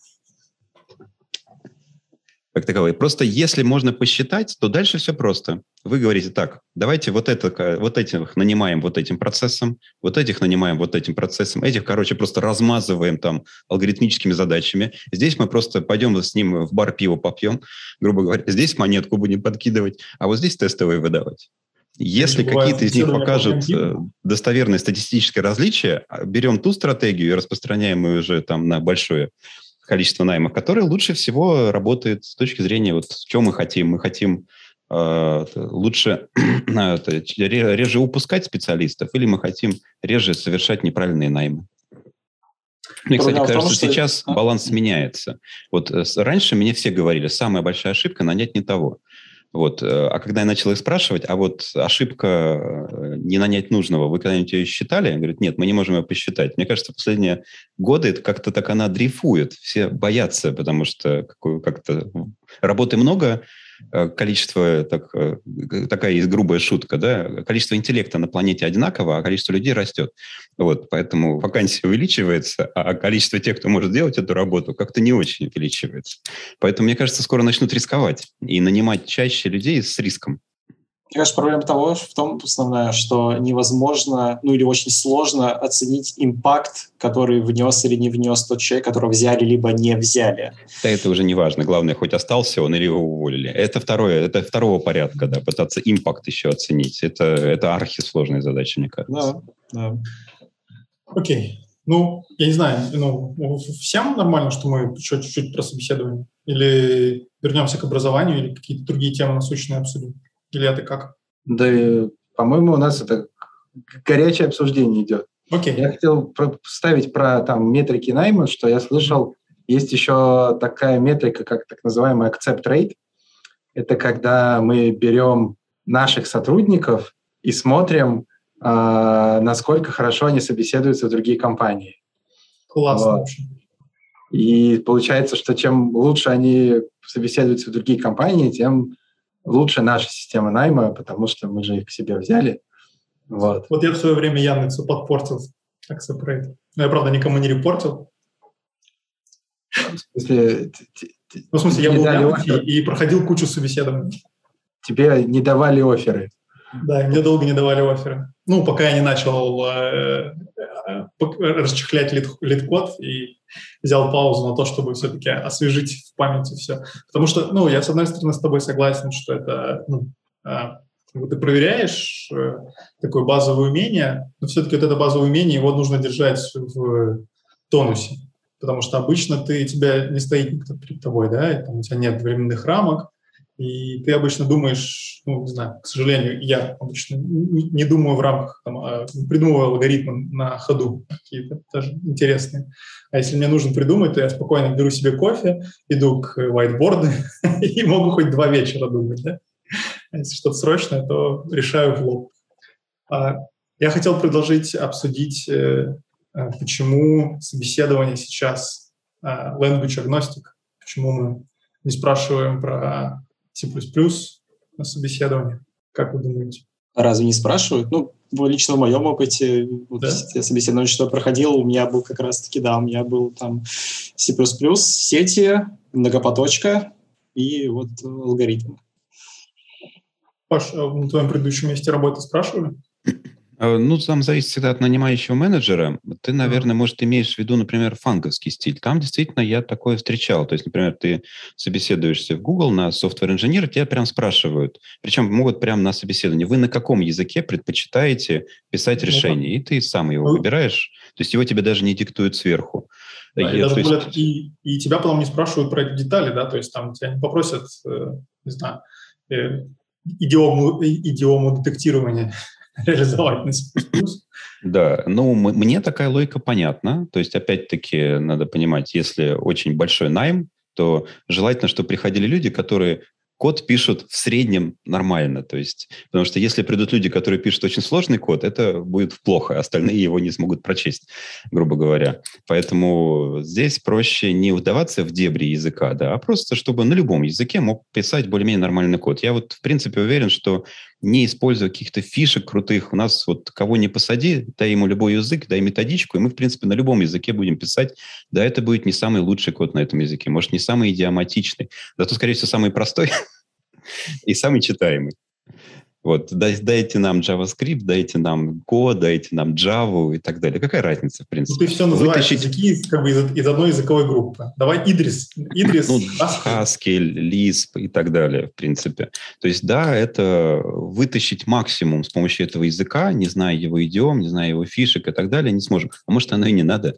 как таковой. Просто если можно посчитать, то дальше все просто. Вы говорите так, давайте вот, это, вот этих нанимаем вот этим процессом, вот этих нанимаем вот этим процессом, этих, короче, просто размазываем там алгоритмическими задачами. Здесь мы просто пойдем с ним в бар пиво попьем, грубо говоря. Здесь монетку будем подкидывать, а вот здесь тестовые выдавать. Если какие-то из них покажут э, достоверное статистическое различие, а, берем ту стратегию и распространяем ее уже там на большое количество наймов, которые лучше всего работают с точки зрения вот что мы хотим. Мы хотим э, лучше э, реже упускать специалистов или мы хотим реже совершать неправильные наймы. Мне, кстати, кажется, том, что... сейчас баланс меняется. Вот э, раньше мне все говорили, самая большая ошибка – нанять не того. Вот. Э, а когда я начал их спрашивать, а вот ошибка э, не нанять нужного, вы когда-нибудь ее считали? Они говорят, нет, мы не можем ее посчитать. Мне кажется, последние годы это как-то так она дрейфует. Все боятся, потому что как-то работы много, количество, так, э, такая есть грубая шутка, да, количество интеллекта на планете одинаково, а количество людей растет. Вот, поэтому вакансия увеличивается, а количество тех, кто может делать эту работу, как-то не очень увеличивается. Поэтому, мне кажется, скоро начнут рисковать и нанимать чаще людей с риском. Мне кажется, проблема того в том, основная, что невозможно, ну или очень сложно оценить импакт, который внес или не внес тот человек, которого взяли либо не взяли. Да это уже не важно. Главное, хоть остался он или его уволили. Это второе, это второго порядка, да, пытаться импакт еще оценить. Это, это архисложная задача, мне кажется. Да, да. Окей. Ну, я не знаю, ну, всем нормально, что мы еще чуть-чуть про собеседование? Или вернемся к образованию, или какие-то другие темы насущные обсудим? Или это как? Да, по-моему, у нас это горячее обсуждение идет. Okay. Я хотел ставить про там метрики найма, что я слышал, есть еще такая метрика, как так называемый accept rate. Это когда мы берем наших сотрудников и смотрим, э, насколько хорошо они собеседуются в другие компании. Классно. Вот. И получается, что чем лучше они собеседуются в другие компании, тем лучше наша система найма, потому что мы же их к себе взяли. Вот, вот я в свое время Яндексу подпортил separate. Но я, правда, никому не репортил. В смысле, ну, в смысле я был в Яндексе и проходил кучу собеседований. Тебе не давали офферы. Да, мне долго не давали оферы. Ну, пока я не начал э, расчехлять Leet, LeetCode и взял паузу на то, чтобы все-таки освежить в памяти все. Потому что, ну, я, с одной стороны, с тобой согласен, что это, ну, э, ты проверяешь э, такое базовое умение, но все-таки вот это базовое умение, его нужно держать в тонусе. Потому что обычно ты, тебя не стоит никто перед тобой, да, и там у тебя нет временных рамок, и ты обычно думаешь, ну, не знаю, к сожалению, я обычно не думаю в рамках, там, а придумываю алгоритмы на ходу какие-то даже интересные. А если мне нужно придумать, то я спокойно беру себе кофе, иду к whiteboard и могу хоть два вечера думать, да. А если что-то срочное, то решаю в лоб. А я хотел предложить обсудить, э, э, почему собеседование сейчас э, language agnostic, почему мы не спрашиваем про C++ на собеседовании. Как вы думаете? Разве не спрашивают? Ну, лично в моем опыте, вот да? собеседование, что я проходил, у меня был как раз-таки, да, у меня был там C++, сети, многопоточка и вот алгоритмы. Паш, а на твоем предыдущем месте работы спрашивали? Э, ну, там зависит всегда от нанимающего менеджера. Ты, наверное, может, имеешь в виду, например, фанковский стиль. Там действительно я такое встречал. То есть, например, ты собеседуешься в Google на софтвер-инженера, тебя прям спрашивают. Причем могут прямо на собеседовании. Вы на каком языке предпочитаете писать ну, решение? И ты сам его ну, выбираешь. То есть его тебе даже не диктуют сверху. Да, и, даже есть... и, и тебя потом не спрашивают про детали, да, то есть там тебя не попросят, э, не знаю, э, идиому, идиому детектирования реализовать на C++. Да, ну, мне такая логика понятна. То есть, опять-таки, надо понимать, если очень большой найм, то желательно, чтобы приходили люди, которые код пишут в среднем нормально. То есть, потому что если придут люди, которые пишут очень сложный код, это будет плохо, остальные его не смогут прочесть, грубо говоря. Поэтому здесь проще не вдаваться в дебри языка, да, а просто чтобы на любом языке мог писать более-менее нормальный код. Я вот, в принципе, уверен, что не используя каких-то фишек крутых. У нас вот кого не посади, дай ему любой язык, дай методичку, и мы, в принципе, на любом языке будем писать. Да, это будет не самый лучший код на этом языке, может, не самый идиоматичный, зато, скорее всего, самый простой и самый читаемый. Вот, дайте нам JavaScript, дайте нам Go, дайте нам Java и так далее. Какая разница, в принципе? Ну, ты все называешь Вытащить... языки как бы из, из одной языковой группы. Давай Идрис. Идрис, ну, Haskell, Lisp и так далее, в принципе. То есть, да, это вытащить максимум с помощью этого языка, не зная его идиом, не зная его фишек и так далее, не сможем. А может, оно и не надо.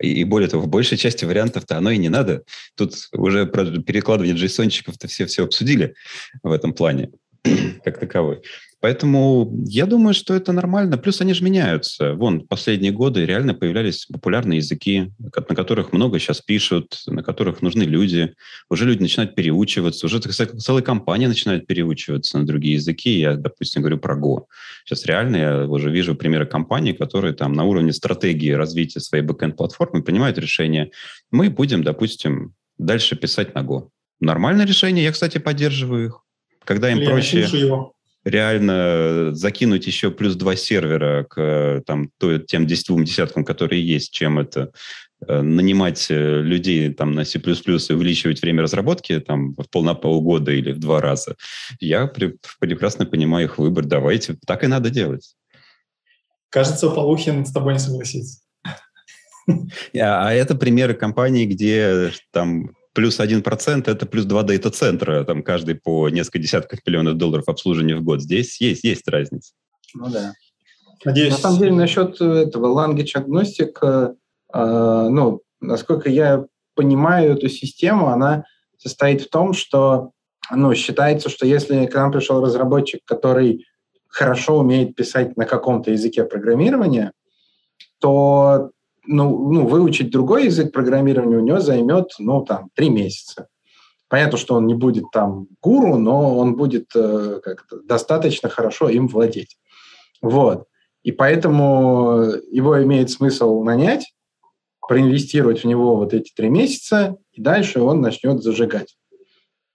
И, более того, в большей части вариантов-то оно и не надо. Тут уже про перекладывание джейсончиков-то все все обсудили в этом плане. как таковой. Поэтому я думаю, что это нормально. Плюс они же меняются. Вон, последние годы реально появлялись популярные языки, на которых много сейчас пишут, на которых нужны люди. Уже люди начинают переучиваться. Уже целые компании начинают переучиваться на другие языки. Я, допустим, говорю про Go. Сейчас реально я уже вижу примеры компаний, которые там на уровне стратегии развития своей бэкэнд-платформы принимают решение. Мы будем, допустим, дальше писать на Go. Нормальное решение. Я, кстати, поддерживаю их. Когда им Блин, проще реально закинуть еще плюс два сервера к там, то, тем 10 десяткам, которые есть, чем это э, нанимать э, людей там на C++ и увеличивать время разработки там в пол на полгода или в два раза, я прекрасно понимаю их выбор. Давайте, так и надо делать. Кажется, Полухин с тобой не согласится. А, а это примеры компаний, где там плюс 1% это плюс 2 дейта-центра, там каждый по несколько десятков миллионов долларов обслуживания в год. Здесь есть, есть разница. Ну да. Надеюсь. На самом деле, насчет этого language agnostic, э, э, ну, насколько я понимаю эту систему, она состоит в том, что ну, считается, что если к нам пришел разработчик, который хорошо умеет писать на каком-то языке программирования, то ну, ну, выучить другой язык программирования у него займет, ну, там, три месяца. Понятно, что он не будет там гуру, но он будет э, как-то достаточно хорошо им владеть. Вот. И поэтому его имеет смысл нанять, проинвестировать в него вот эти три месяца, и дальше он начнет зажигать.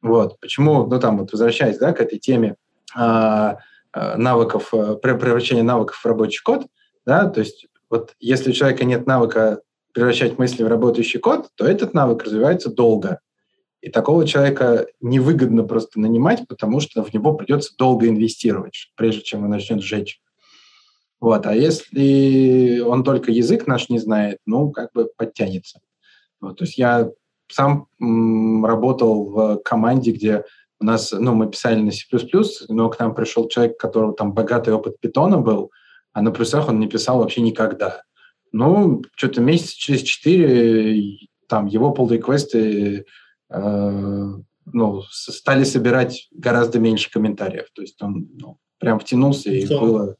Вот. Почему, ну там вот возвращаясь да, к этой теме а, навыков, э, превращения навыков в рабочий код, да, то есть вот если у человека нет навыка превращать мысли в работающий код, то этот навык развивается долго. И такого человека невыгодно просто нанимать, потому что в него придется долго инвестировать, прежде чем он начнет сжечь. Вот. А если он только язык наш не знает, ну, как бы подтянется. Вот. То есть я сам работал в команде, где у нас, ну, мы писали на C++, но к нам пришел человек, у которого там богатый опыт питона был, а на плюсах он не писал вообще никогда. Ну, что-то месяц через четыре там его pull реквесты э, ну, стали собирать гораздо меньше комментариев. То есть он ну, прям втянулся, и что? было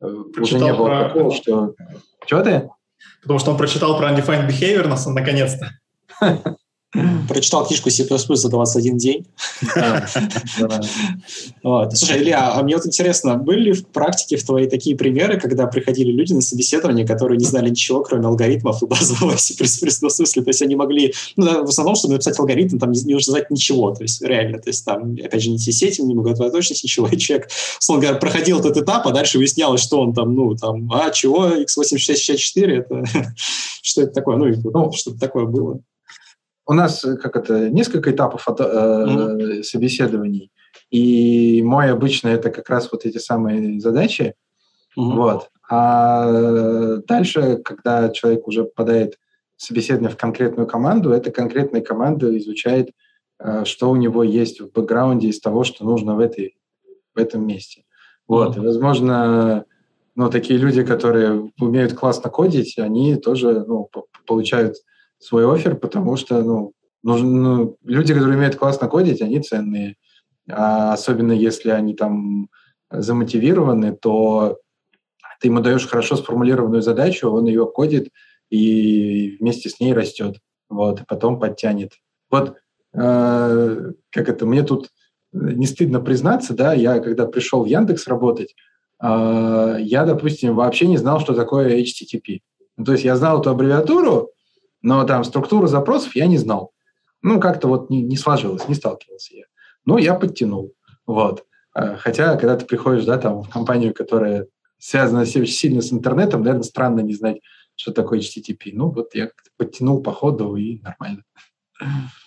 э, уже не было про... такого, что... Чего ты? Потому что он прочитал про undefined behavior наконец-то. Прочитал книжку C++ за 21 день. Слушай, Илья, а мне вот интересно, были ли в практике в твоей такие примеры, когда приходили люди на собеседование, которые не знали ничего, кроме алгоритмов и базового C++, ну, в смысле, то есть они могли, ну, в основном, чтобы написать алгоритм, там не нужно знать ничего, то есть реально, то есть там, опять же, не те сети, не могут точность ничего, и человек, условно говоря, проходил этот этап, а дальше выяснялось, что он там, ну, там, а, чего, x86-64, это, что это такое, ну, ну что-то такое было у нас э, как это несколько этапов от, э, mm-hmm. собеседований, и мой обычно это как раз вот эти самые задачи, mm-hmm. вот. А дальше, когда человек уже попадает в собеседование в конкретную команду, эта конкретная команда изучает, э, что у него есть в бэкграунде из того, что нужно в этой в этом месте. Вот, mm-hmm. и, возможно, ну, такие люди, которые умеют классно кодить, они тоже ну, получают свой офер, потому что ну, нужно, ну, люди, которые умеют классно кодить, они ценные. А особенно если они там замотивированы, то ты ему даешь хорошо сформулированную задачу, он ее кодит и вместе с ней растет. Вот, и потом подтянет. Вот э, как это, мне тут не стыдно признаться, да, я когда пришел в Яндекс работать, э, я, допустим, вообще не знал, что такое HTTP. Ну, то есть я знал эту аббревиатуру, но там структуру запросов я не знал. Ну, как-то вот не, не сложилось, не сталкивался я. Но я подтянул. Вот. А, хотя, когда ты приходишь, да, там, в компанию, которая связана сильно с интернетом, наверное, странно не знать, что такое HTTP. Ну, вот я подтянул по ходу, и нормально.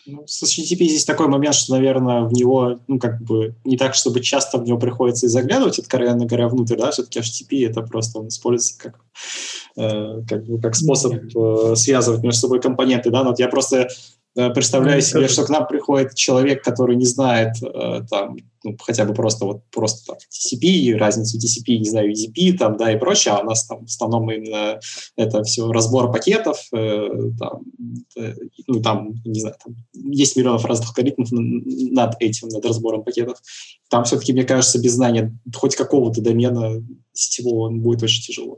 Ну, с HTTP здесь такой момент, что, наверное, в него, ну, как бы, не так, чтобы часто в него приходится и заглядывать, откровенно говоря, внутрь, да, все-таки HTTP это просто он используется как, э, как, как способ э, связывать между собой компоненты, да, но вот я просто представляю себе, что к нам приходит человек, который не знает э, там, ну, хотя бы просто вот просто там, TCP, разницу TCP, не знаю, UDP там, да, и прочее, а у нас там в основном именно это все разбор пакетов, э, там, э, ну, там, не знаю, там 10 миллионов разных алгоритмов над этим, над разбором пакетов. Там все-таки, мне кажется, без знания хоть какого-то домена сетевого будет очень тяжело.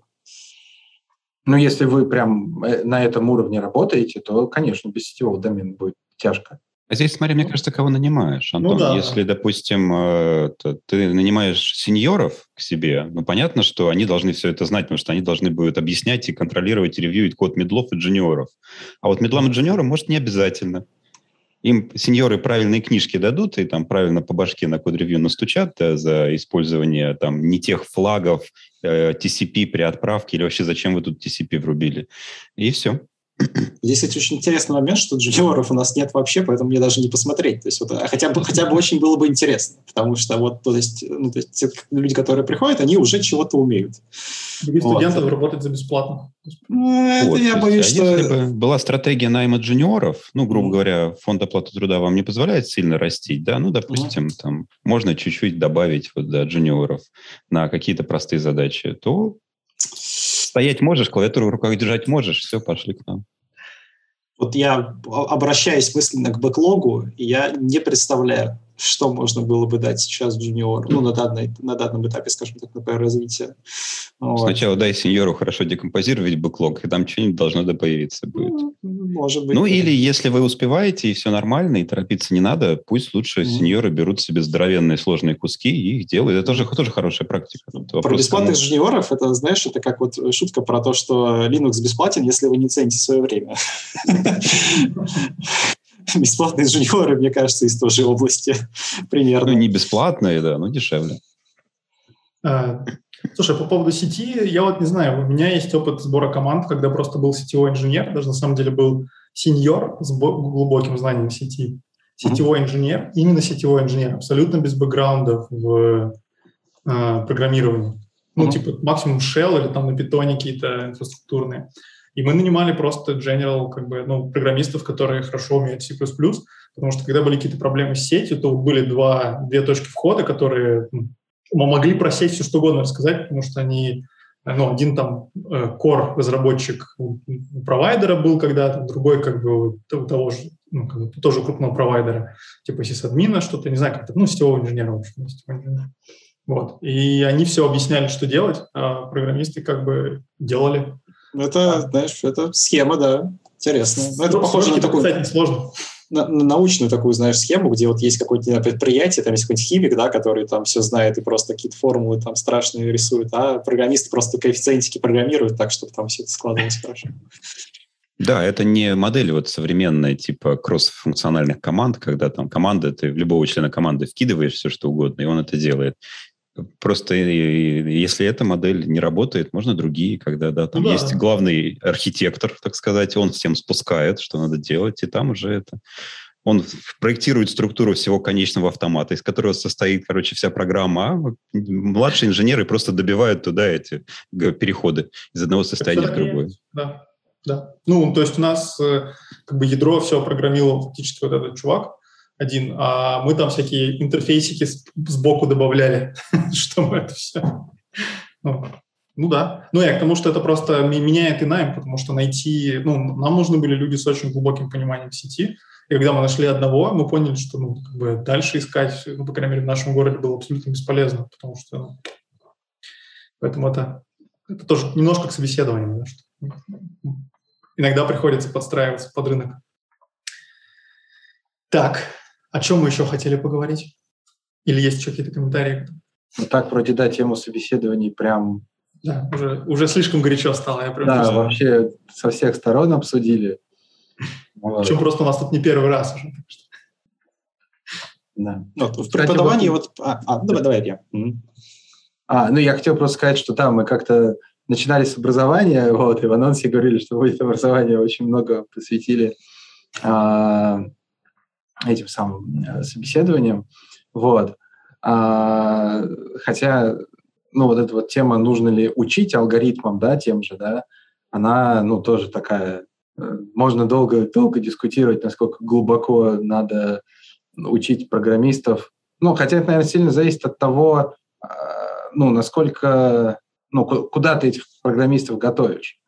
Ну, если вы прям э, на этом уровне работаете, то, конечно, без сетевого домена будет тяжко. А здесь, смотри, мне кажется, кого нанимаешь, ну Антон. Ну, да. Если, допустим, э, ты нанимаешь сеньоров к себе, ну, понятно, что они должны все это знать, потому что они должны будут объяснять и контролировать, и ревьюить код медлов и джуниоров. А вот медлам и джуниорам, может, не обязательно. Им сеньоры правильные книжки дадут и там правильно по башке на код-ревью настучат да, за использование там не тех флагов, э, TCP при отправке или вообще зачем вы тут TCP врубили. И все. Здесь, кстати, очень интересный момент, что джуниоров у нас нет вообще, поэтому мне даже не посмотреть. То есть, вот, а хотя, бы, хотя бы очень было бы интересно, потому что вот, то есть, ну, то есть те люди, которые приходят, они уже чего-то умеют. Других вот. студентов работать за бесплатно. Ну, вот, я боюсь, а что... Если бы была стратегия найма джуниоров, ну, грубо mm. говоря, фонд оплаты труда вам не позволяет сильно растить, да, ну, допустим, mm. там можно чуть-чуть добавить вот, да, джуниоров на какие-то простые задачи, то Стоять можешь, клавиатуру в руках держать можешь, все, пошли к нам. Вот я обращаюсь мысленно к бэклогу, и я не представляю, что можно было бы дать сейчас джуниору, ну, на, данной, на данном этапе, скажем так, например, развития. Вот. Сначала дай сеньору хорошо декомпозировать бэклог, и там что-нибудь должно да появиться будет. Ну, может быть. Ну, да. или если вы успеваете, и все нормально, и торопиться не надо, пусть лучше mm-hmm. сеньоры берут себе здоровенные сложные куски и их делают. Это тоже, тоже хорошая практика. Тут про бесплатных кому... джуниоров, это, знаешь, это как вот шутка про то, что Linux бесплатен, если вы не цените свое время. бесплатные джуниоры, мне кажется, из той же области примерно. Ну, не бесплатные, да, но дешевле. А, слушай, по поводу сети, я вот не знаю, у меня есть опыт сбора команд, когда просто был сетевой инженер, даже на самом деле был сеньор с глубоким знанием сети. сетевой инженер, именно сетевой инженер, абсолютно без бэкграунда в э, программировании. Ну, mm-hmm. типа максимум shell или там на питоне какие-то инфраструктурные. И мы нанимали просто general, как бы, ну, программистов, которые хорошо умеют C++, потому что когда были какие-то проблемы с сетью, то были два, две точки входа, которые ну, могли про сеть все что угодно рассказать, потому что они ну, один там э, core разработчик провайдера был когда-то, другой как бы того же, ну, как бы, тоже крупного провайдера, типа сисадмина, что-то, не знаю, как-то, ну, сетевого инженера, в общем, сетевого инженера. Вот. И они все объясняли, что делать, а программисты как бы делали. Это, знаешь, это схема, да, интересно. Но ну, это похоже на такую... сложно на, на научную такую, знаешь, схему, где вот есть какое-то предприятие, там есть какой-нибудь химик, да, который там все знает и просто какие-то формулы там страшные рисует, а программисты просто коэффициентики программируют так, чтобы там все это складывалось хорошо. Да, это не модель вот современная, типа кросс-функциональных команд, когда там команда, ты в любого члена команды вкидываешь все, что угодно, и он это делает. Просто если эта модель не работает, можно другие, когда да, там ну, есть да. главный архитектор, так сказать, он всем спускает, что надо делать, и там уже это... Он проектирует структуру всего конечного автомата, из которого состоит, короче, вся программа, а младшие инженеры просто добивают туда эти переходы из одного состояния в другое. Да, да. Ну, то есть у нас э, как бы ядро все программировал фактически вот этот чувак, один, а мы там всякие интерфейсики сбоку добавляли, чтобы это все. Ну, ну да. Ну, я к тому, что это просто меняет и найм, потому что найти... Ну, нам нужны были люди с очень глубоким пониманием сети, и когда мы нашли одного, мы поняли, что ну, как бы дальше искать, ну, по крайней мере, в нашем городе было абсолютно бесполезно, потому что... Ну, поэтому это, это тоже немножко к собеседованию. Да, что иногда приходится подстраиваться под рынок. Так, о чем мы еще хотели поговорить? Или есть еще какие-то комментарии? Ну так, вроде, да, тему собеседований прям... Да, уже, уже слишком горячо стало. Я прям да, чувствую. вообще со всех сторон обсудили. Причем просто у нас тут не первый раз уже. Да. Вот, в преподавании вот... А, а, давай, давай, я. А, ну я хотел просто сказать, что там мы как-то начинали с образования, вот, и в анонсе говорили, что будет образование, очень много посвятили а, этим самым э, собеседованием. Вот. А, хотя, ну, вот эта вот тема, нужно ли учить алгоритмам, да, тем же, да, она, ну, тоже такая, э, можно долго, долго дискутировать, насколько глубоко надо учить программистов. Ну, хотя это, наверное, сильно зависит от того, а, ну, насколько, ну, куда ты этих программистов готовишь.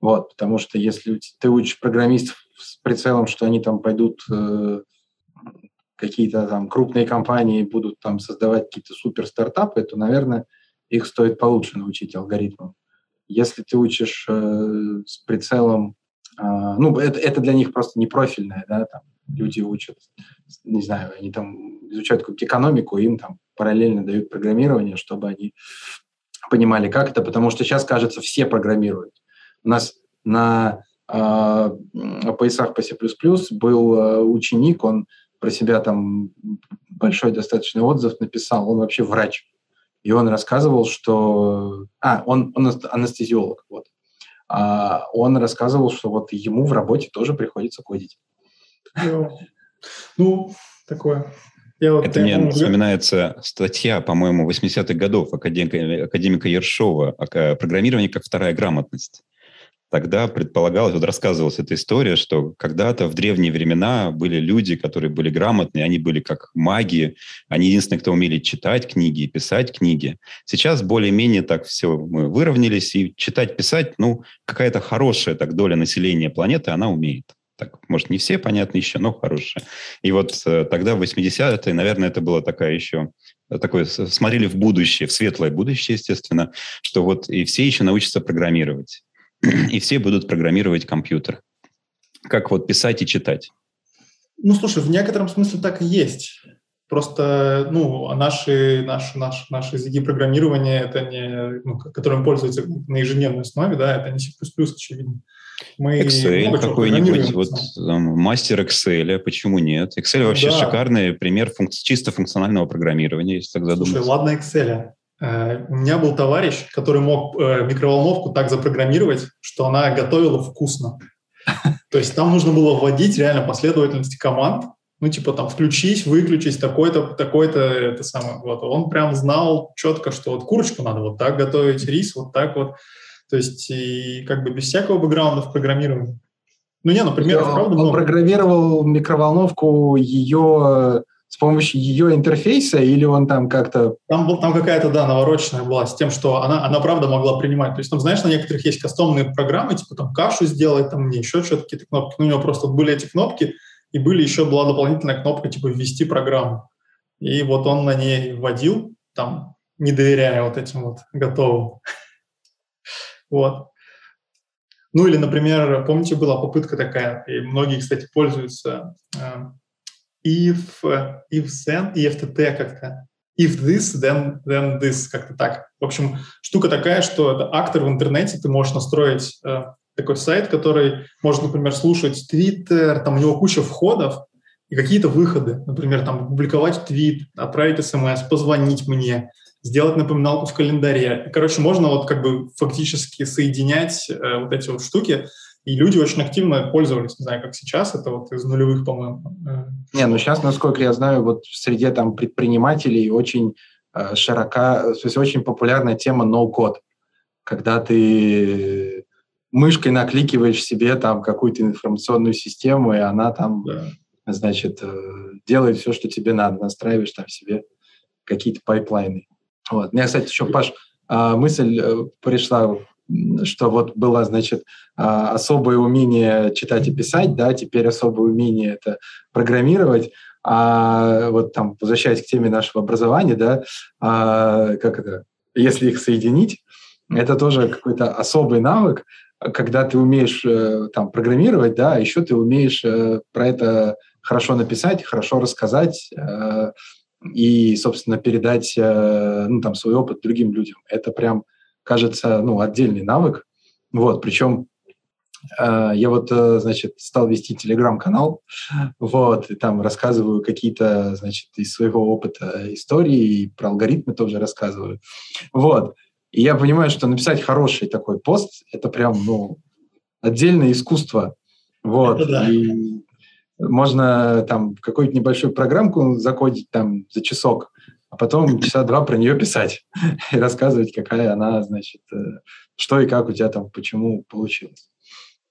Вот, потому что если ты учишь программистов с прицелом, что они там пойдут э, какие-то там крупные компании будут там создавать какие-то супер стартапы, то, наверное, их стоит получше научить алгоритмам. Если ты учишь э, с прицелом, э, ну, это, это для них просто не профильное, да, там люди учат, не знаю, они там изучают какую-то экономику, им там параллельно дают программирование, чтобы они понимали, как это, потому что сейчас, кажется, все программируют. У нас на э, поясах по C++ был э, ученик, он про себя там большой достаточный отзыв написал. Он вообще врач. И он рассказывал, что... А, он, он анестезиолог, вот. А, он рассказывал, что вот ему в работе тоже приходится кодить. Ну, такое. вот Это мне вспоминается статья, по-моему, 80-х годов академика, академика Ершова «Программирование как вторая грамотность» тогда предполагалось, вот рассказывалась эта история, что когда-то в древние времена были люди, которые были грамотные, они были как маги, они единственные, кто умели читать книги и писать книги. Сейчас более-менее так все мы выровнялись, и читать, писать, ну, какая-то хорошая так доля населения планеты, она умеет. Так, может, не все, понятно, еще, но хорошая. И вот э, тогда, в 80-е, наверное, это было такая еще э, такое, смотрели в будущее, в светлое будущее, естественно, что вот и все еще научатся программировать и все будут программировать компьютер. Как вот писать и читать? Ну, слушай, в некотором смысле так и есть. Просто, ну, а наши, наши, наши, наши языки программирования, это не, ну, которым пользуются на ежедневной основе, да, это не C++, очевидно. Мы Excel какой-нибудь, вот там, мастер Excel, почему нет? Excel вообще да. шикарный пример функ- чисто функционального программирования, если так задуматься. Слушай, ладно Excel, у меня был товарищ, который мог э, микроволновку так запрограммировать, что она готовила вкусно. То есть там нужно было вводить реально последовательности команд, ну, типа там включись, выключись, такой-то, такой-то, это самое, вот. Он прям знал четко, что вот курочку надо вот так готовить, рис вот так вот. То есть и как бы без всякого бэкграунда в программировании. Ну, не, например, он, правда, он программировал микроволновку ее с помощью ее интерфейса или он там как-то... Там, там какая-то, да, навороченная была с тем, что она, она правда могла принимать. То есть там, знаешь, на некоторых есть кастомные программы, типа там кашу сделать, там мне еще что-то, какие-то кнопки. Ну, у него просто были эти кнопки, и были еще была дополнительная кнопка типа «Ввести программу». И вот он на ней вводил, там, не доверяя вот этим вот готовым. Вот. Ну или, например, помните, была попытка такая, и многие, кстати, пользуются э, if, if then, EFTT как-то. If this, then, then this, как-то так. В общем, штука такая, что это актор в интернете, ты можешь настроить э, такой сайт, который может, например, слушать Twitter, там у него куча входов и какие-то выходы. Например, там публиковать твит, отправить смс, позвонить мне, сделать напоминалку в календаре. Короче, можно вот как бы фактически соединять э, вот эти вот штуки, и люди очень активно пользовались, не знаю, как сейчас, это вот из нулевых, по-моему. Э, не, ну сейчас, насколько я знаю, вот в среде там предпринимателей очень э, широка, то есть очень популярная тема no-code, когда ты мышкой накликиваешь себе там какую-то информационную систему, и она там, да. значит, э, делает все, что тебе надо, настраиваешь там себе какие-то пайплайны. Вот. Меня, кстати, еще, Паш, мысль э, пришла, что вот было, значит, а, особое умение читать и писать, да, теперь особое умение это программировать, а вот там, возвращаясь к теме нашего образования, да, а, как это, если их соединить, это тоже какой-то особый навык, когда ты умеешь э, там программировать, да, а еще ты умеешь про это хорошо написать, хорошо рассказать, и, собственно, передать э, ну, там, свой опыт другим людям. Это прям, кажется, ну, отдельный навык. Вот, причем э, я вот, э, значит, стал вести телеграм-канал, вот, и там рассказываю какие-то, значит, из своего опыта истории, и про алгоритмы тоже рассказываю. Вот. И я понимаю, что написать хороший такой пост – это прям, ну, отдельное искусство. Вот. Это да. И можно там какую-то небольшую программку закодить там за часок, а потом часа два про нее писать и рассказывать, какая она, значит, э, что и как у тебя там, почему получилось.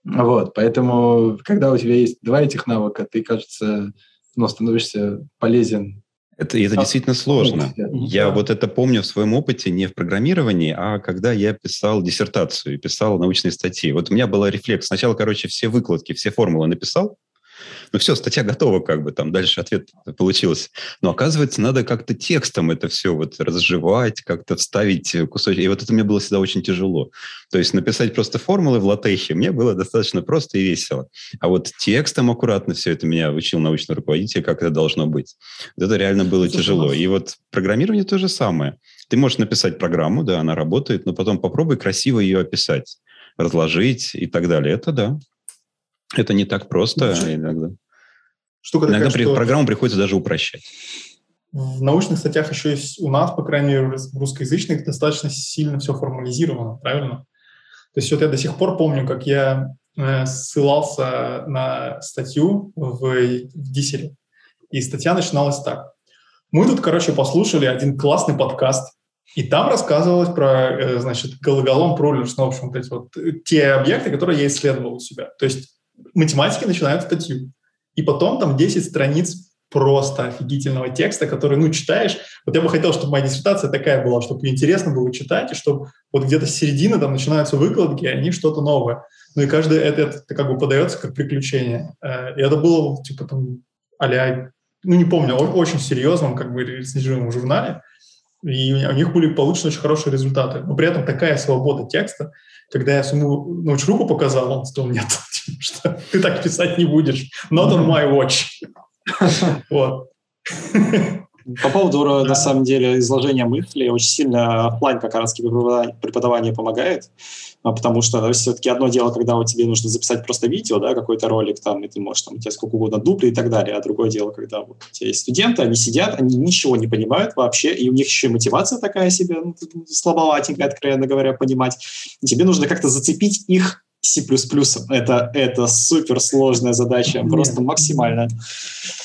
Вот, поэтому, когда у тебя есть два этих навыка, ты, кажется, ну, становишься полезен это, это а, действительно сложно. Я да. вот это помню в своем опыте не в программировании, а когда я писал диссертацию, писал научные статьи. Вот у меня был рефлекс. Сначала, короче, все выкладки, все формулы написал, ну все, статья готова, как бы там дальше ответ получился. Но оказывается, надо как-то текстом это все вот разжевать, как-то вставить кусочки. И вот это мне было всегда очень тяжело. То есть написать просто формулы в латехе мне было достаточно просто и весело. А вот текстом аккуратно все это меня учил научный руководитель, как это должно быть. Вот это реально было тяжело. И вот программирование то же самое. Ты можешь написать программу, да, она работает, но потом попробуй красиво ее описать, разложить и так далее. Это да. Это не так просто ну, иногда. Штука Иногда такая, что программу приходится даже упрощать. В научных статьях еще есть у нас, по крайней мере, в русскоязычных достаточно сильно все формализировано, правильно? То есть вот я до сих пор помню, как я э, ссылался на статью в, в Диссере, и статья начиналась так. Мы тут, короче, послушали один классный подкаст, и там рассказывалось про, э, значит, гологолом проллерс, ну, в общем, вот эти вот э, те объекты, которые я исследовал у себя. То есть математики начинают статью. И потом там 10 страниц просто офигительного текста, который, ну, читаешь. Вот я бы хотел, чтобы моя диссертация такая была, чтобы интересно было читать, и чтобы вот где-то с середины там начинаются выкладки, и они что-то новое. Ну и каждый это, это как бы подается как приключение. Э, и это было, типа, там, а ну, не помню, очень серьезном, как бы, рецензируемом журнале. И у них были получены очень хорошие результаты. Но при этом такая свобода текста, когда я своему научруку показал, он сказал, нет, что ты так писать не будешь. Not on my watch. Вот. По поводу, на самом деле, изложения мысли, очень сильно офлайн как раз преподавание, помогает, а, потому что все-таки одно дело, когда вот тебе нужно записать просто видео, да, какой-то ролик там, и ты можешь там, у тебя сколько угодно дубли и так далее, а другое дело, когда вот у тебя есть студенты, они сидят, они ничего не понимают вообще, и у них еще и мотивация такая себе, ну, слабоватенькая, откровенно говоря, понимать, и тебе нужно как-то зацепить их C++ это, это супер сложная задача, Нет. просто максимально.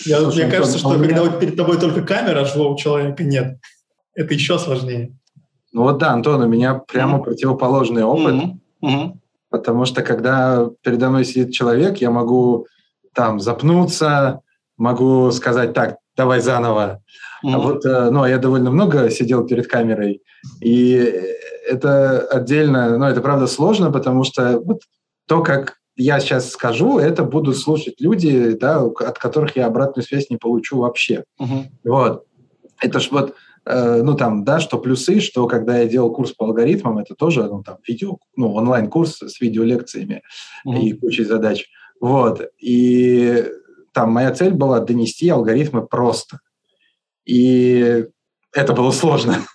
Я, Слушай, мне кажется, что когда меня... перед тобой только камера, а живого человека нет, это еще сложнее. Ну вот да, Антон, у меня прямо mm-hmm. противоположный опыт, mm-hmm. Mm-hmm. потому что когда передо мной сидит человек, я могу там запнуться, могу сказать так, давай заново. Mm-hmm. А вот, э, ну, я довольно много сидел перед камерой, и это отдельно, ну, это правда сложно, потому что вот то, как я сейчас скажу, это будут слушать люди, да, от которых я обратную связь не получу вообще. Uh-huh. Вот. Это ж вот, э, ну там, да, что плюсы, что когда я делал курс по алгоритмам, это тоже, ну там, видео, ну, онлайн-курс с видеолекциями uh-huh. и кучей задач. Вот. И там моя цель была донести алгоритмы просто. И это было сложно.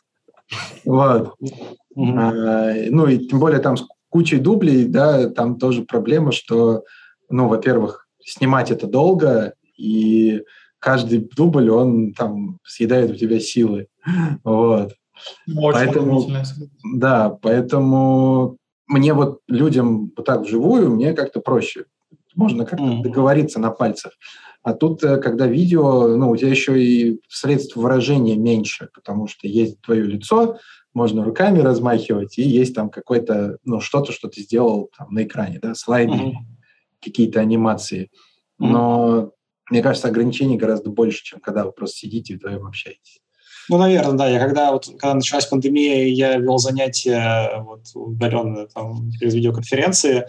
Вот. Mm-hmm. Ну и тем более там с кучей дублей, да, там тоже проблема, что, ну, во-первых, снимать это долго, и каждый дубль, он там съедает у тебя силы. Вот. Очень поэтому, да, поэтому мне вот людям вот так вживую, мне как-то проще. Можно как-то mm-hmm. договориться на пальцах. А тут, э, когда видео, ну, у тебя еще и средств выражения меньше, потому что есть твое лицо, можно руками размахивать, и есть там какое-то, ну, что-то, что ты сделал там на экране, да, слайды, mm-hmm. какие-то анимации. Но, mm-hmm. мне кажется, ограничений гораздо больше, чем когда вы просто сидите и вдвоем общаетесь. Ну, наверное, да. Я когда, вот, когда началась пандемия, я вел занятия вот, удаленно там, через видеоконференции,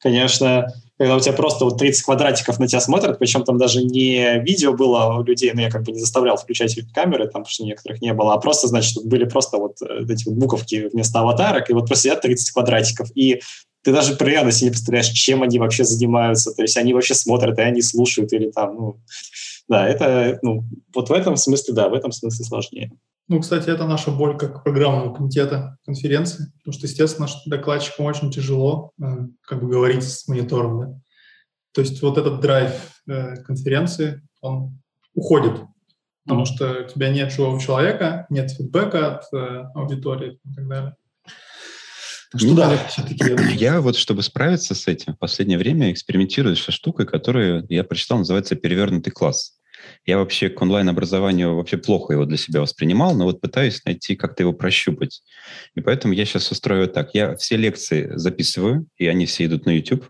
конечно, когда у тебя просто вот 30 квадратиков на тебя смотрят, причем там даже не видео было у людей, но я как бы не заставлял включать камеры, там, потому что некоторых не было, а просто, значит, были просто вот э, эти вот буковки вместо аватарок, и вот просто сидят 30 квадратиков, и ты даже примерно себе не представляешь, чем они вообще занимаются, то есть они вообще смотрят, и они слушают, или там, ну, да, это, ну, вот в этом смысле, да, в этом смысле сложнее. Ну, кстати, это наша боль как программного комитета конференции, потому что, естественно, докладчикам очень тяжело э, как бы говорить с монитором. Да? То есть вот этот драйв э, конференции, он уходит, потому что у тебя нет живого человека, нет фидбэка от э, аудитории и так далее. Так что ну, да, все-таки... Я вот, чтобы справиться с этим, в последнее время экспериментирую со штукой, которую я прочитал, называется «перевернутый класс». Я вообще к онлайн-образованию вообще плохо его для себя воспринимал, но вот пытаюсь найти, как-то его прощупать. И поэтому я сейчас устрою так. Я все лекции записываю, и они все идут на YouTube.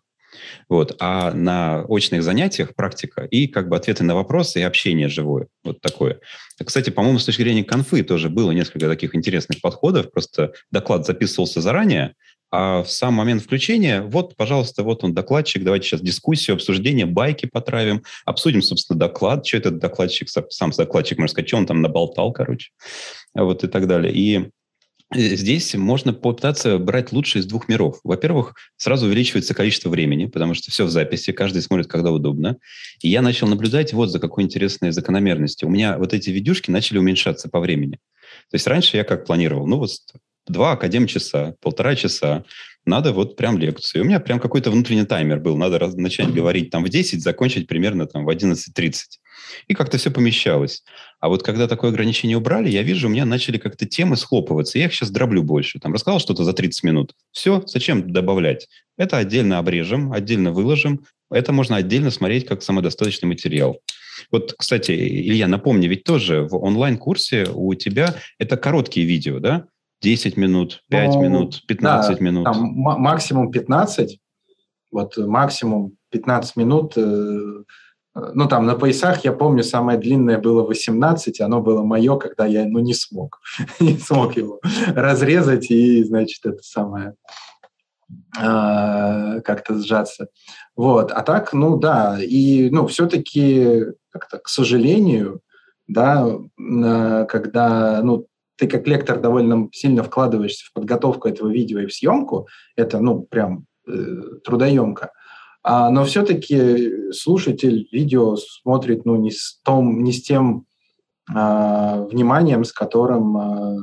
Вот. А на очных занятиях практика и как бы ответы на вопросы и общение живое. Вот такое. Кстати, по-моему, с точки зрения конфы тоже было несколько таких интересных подходов. Просто доклад записывался заранее, а в сам момент включения, вот, пожалуйста, вот он докладчик, давайте сейчас дискуссию, обсуждение, байки потравим, обсудим, собственно, доклад, что этот докладчик, сам докладчик, можно сказать, что он там наболтал, короче, вот и так далее. И Здесь можно попытаться брать лучшее из двух миров. Во-первых, сразу увеличивается количество времени, потому что все в записи, каждый смотрит, когда удобно. И я начал наблюдать вот за какой интересной закономерностью. У меня вот эти видюшки начали уменьшаться по времени. То есть раньше я как планировал? Ну вот два академ-часа, полтора часа, надо вот прям лекцию. У меня прям какой-то внутренний таймер был, надо раз, начать говорить там в 10, закончить примерно там в 11.30. И как-то все помещалось. А вот когда такое ограничение убрали, я вижу, у меня начали как-то темы схлопываться. Я их сейчас дроблю больше. Там рассказал что-то за 30 минут. Все, зачем добавлять? Это отдельно обрежем, отдельно выложим. Это можно отдельно смотреть как самодостаточный материал. Вот, кстати, Илья, напомни, ведь тоже в онлайн-курсе у тебя это короткие видео, да? 10 минут, 5 ну, минут, 15 да, минут. Там максимум 15. Вот максимум 15 минут. Э, ну, там на поясах, я помню, самое длинное было 18, оно было мое, когда я, ну, не смог. не смог его разрезать и, значит, это самое а, как-то сжаться. Вот. А так, ну, да, и, ну, все-таки как-то, к сожалению, да, когда, ну, ты как лектор довольно сильно вкладываешься в подготовку этого видео и в съемку, это, ну, прям э, трудоемко. А, но все-таки слушатель видео смотрит, ну, не с, том, не с тем а, вниманием, с которым а,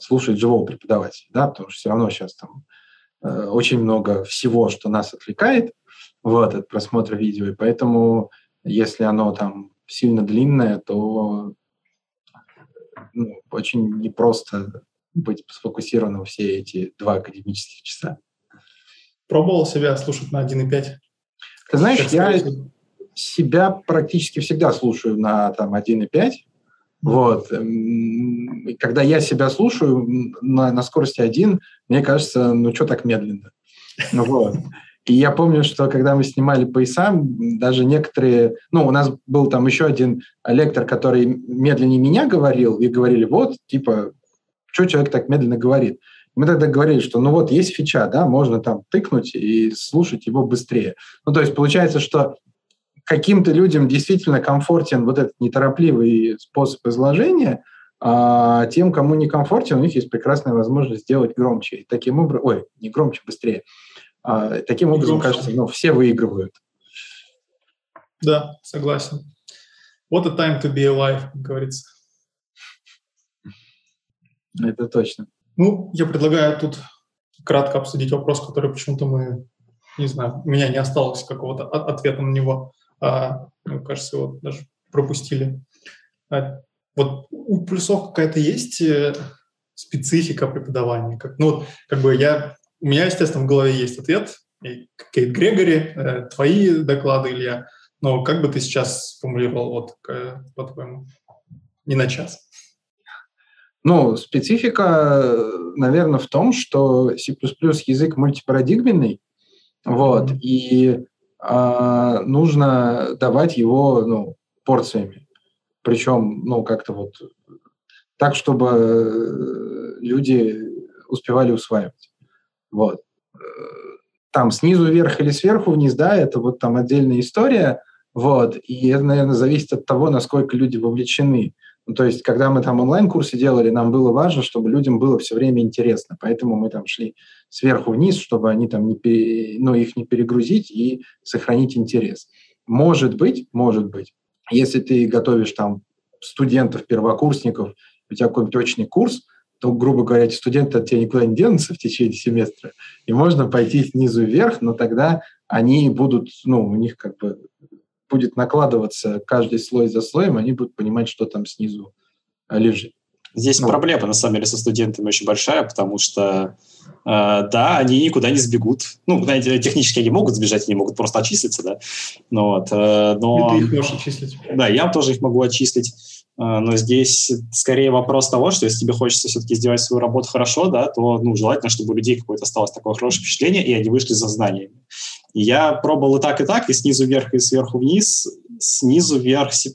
слушает живого преподавателя, да, потому что все равно сейчас там а, очень много всего, что нас отвлекает, вот, от просмотра видео, и поэтому, если оно там сильно длинное, то ну, очень непросто быть сфокусированным все эти два академических часа. пробовал себя слушать на 1.5? Ты знаешь, как я себя практически всегда слушаю на там 1.5. Вот. И когда я себя слушаю на, на скорости 1, мне кажется, ну что так медленно? Ну вот. И я помню, что когда мы снимали пояса, даже некоторые... Ну, у нас был там еще один лектор, который медленнее меня говорил, и говорили, вот, типа, что человек так медленно говорит? Мы тогда говорили, что ну вот есть фича, да, можно там тыкнуть и слушать его быстрее. Ну, то есть получается, что каким-то людям действительно комфортен вот этот неторопливый способ изложения, а тем, кому не комфортен, у них есть прекрасная возможность сделать громче. И таким образом, ой, не громче, быстрее. А, таким образом, кажется, ну, все выигрывают. Да, согласен. What a time to be alive, как говорится. Это точно. Ну, я предлагаю тут кратко обсудить вопрос, который почему-то мы, не знаю, у меня не осталось какого-то ответа на него. А, мне кажется, его даже пропустили. А, вот у плюсов какая-то есть э, специфика преподавания? Как, ну, вот, как бы я, у меня, естественно, в голове есть ответ. И Кейт Грегори, э, твои доклады, Илья. Но как бы ты сейчас сформулировал, вот, по-твоему, не на час? Ну, специфика, наверное, в том, что C++ язык мультипарадигменный, вот, mm-hmm. и а, нужно давать его, ну, порциями. Причем, ну, как-то вот так, чтобы люди успевали усваивать. Вот. Там снизу вверх или сверху вниз, да, это вот там отдельная история, вот, и это, наверное, зависит от того, насколько люди вовлечены. Ну, то есть, когда мы там онлайн-курсы делали, нам было важно, чтобы людям было все время интересно. Поэтому мы там шли сверху вниз, чтобы они там не пере, ну, их не перегрузить и сохранить интерес. Может быть, может быть, если ты готовишь там студентов, первокурсников, у тебя какой-нибудь очный курс, то, грубо говоря, эти студенты от тебя никуда не денутся в течение семестра, и можно пойти снизу вверх, но тогда они будут, ну, у них как бы будет накладываться каждый слой за слоем, они будут понимать, что там снизу э, лежит. Здесь ну. проблема, на самом деле, со студентами очень большая, потому что, э, да, они никуда не сбегут. Ну, знаете, технически они могут сбежать, они могут просто отчислиться, да. Ну, вот, э, но... И ты их можешь отчислить. Да, я тоже их могу отчислить. Э, но здесь скорее вопрос того, что если тебе хочется все-таки сделать свою работу хорошо, да, то ну, желательно, чтобы у людей какое-то осталось такое хорошее впечатление, и они вышли за знаниями. И я пробовал и так, и так, и снизу вверх, и сверху вниз, снизу вверх C++,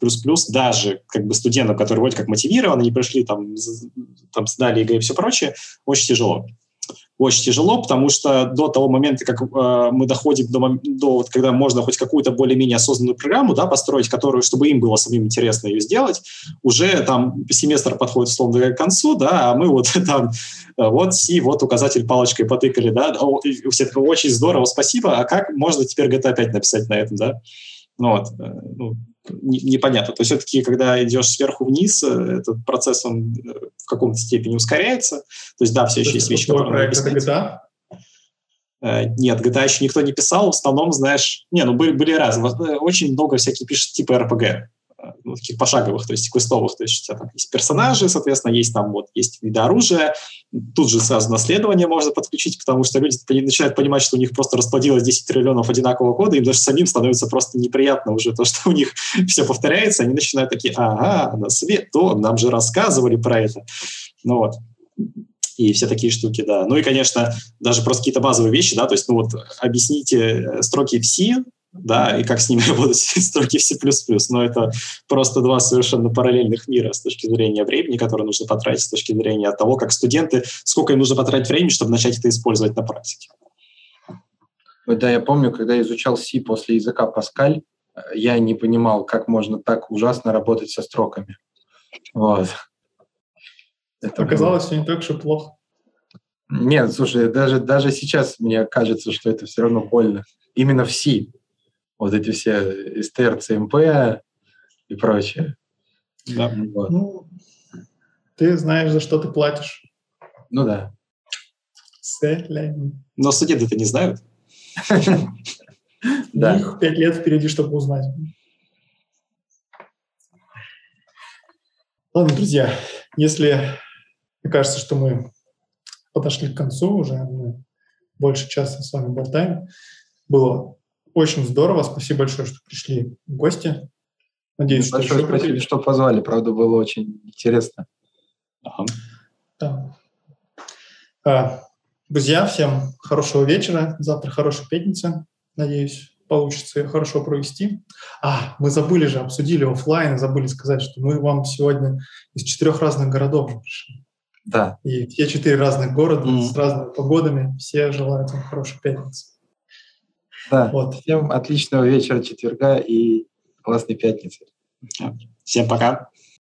даже как бы студентам, которые вроде как мотивированы, не пришли, там, там сдали ЕГЭ и все прочее, очень тяжело очень тяжело, потому что до того момента, как э, мы доходим до, до вот, когда можно хоть какую-то более-менее осознанную программу да, построить, которую, чтобы им было самим интересно ее сделать, уже там семестр подходит условно к концу, да, а мы вот там э, вот си, вот указатель палочкой потыкали, да, все очень здорово, спасибо, а как можно теперь GTA 5 написать на этом, да? Ну, вот, э, ну, непонятно. То есть все-таки, когда идешь сверху вниз, э, этот процесс, он э, в каком-то степени ускоряется. То есть, да, все еще есть вещи, которые GTA? Нет, GTA еще никто не писал. В основном, знаешь... Не, ну были, были разные. Очень много всяких пишет типа RPG ну, таких пошаговых, то есть квестовых, то есть у тебя там есть персонажи, соответственно, есть там вот, есть виды оружия, тут же сразу наследование можно подключить, потому что люди начинают понимать, что у них просто расплодилось 10 триллионов одинакового кода, им даже самим становится просто неприятно уже то, что у них все повторяется, они начинают такие, ага, на свет, то нам же рассказывали про это. Ну вот, и все такие штуки, да. Ну и, конечно, даже просто какие-то базовые вещи, да, то есть, ну вот, объясните э, строки в C, да, и как с ними работать строки в C++. Но это просто два совершенно параллельных мира с точки зрения времени, которое нужно потратить, с точки зрения того, как студенты, сколько им нужно потратить времени, чтобы начать это использовать на практике. Да, я помню, когда я изучал C после языка Паскаль, я не понимал, как можно так ужасно работать со строками. Вот. Это Оказалось, было... все не так уж и плохо. Нет, слушай, даже, даже сейчас мне кажется, что это все равно больно. Именно в C вот эти все СТР, ЦМП и прочее. Да. Вот. Ну, ты знаешь, за что ты платишь. Ну да. Но студенты-то не знают. Да. У них пять лет впереди, чтобы узнать. Ладно, друзья, если мне кажется, что мы подошли к концу уже, мы больше часа с вами болтаем. Было очень здорово. Спасибо большое, что пришли в гости. Надеюсь, что Большое спасибо, что позвали. Правда, было очень интересно. Ага. Да. А, друзья, всем хорошего вечера. Завтра хорошая пятница. Надеюсь, получится хорошо провести. А, мы забыли же, обсудили офлайн, забыли сказать, что мы вам сегодня из четырех разных городов пришли. Да. И все четыре разных города mm-hmm. с разными погодами. Все желают вам хорошей пятницы. Да. Вот. Всем отличного вечера четверга и классной пятницы. Всем пока.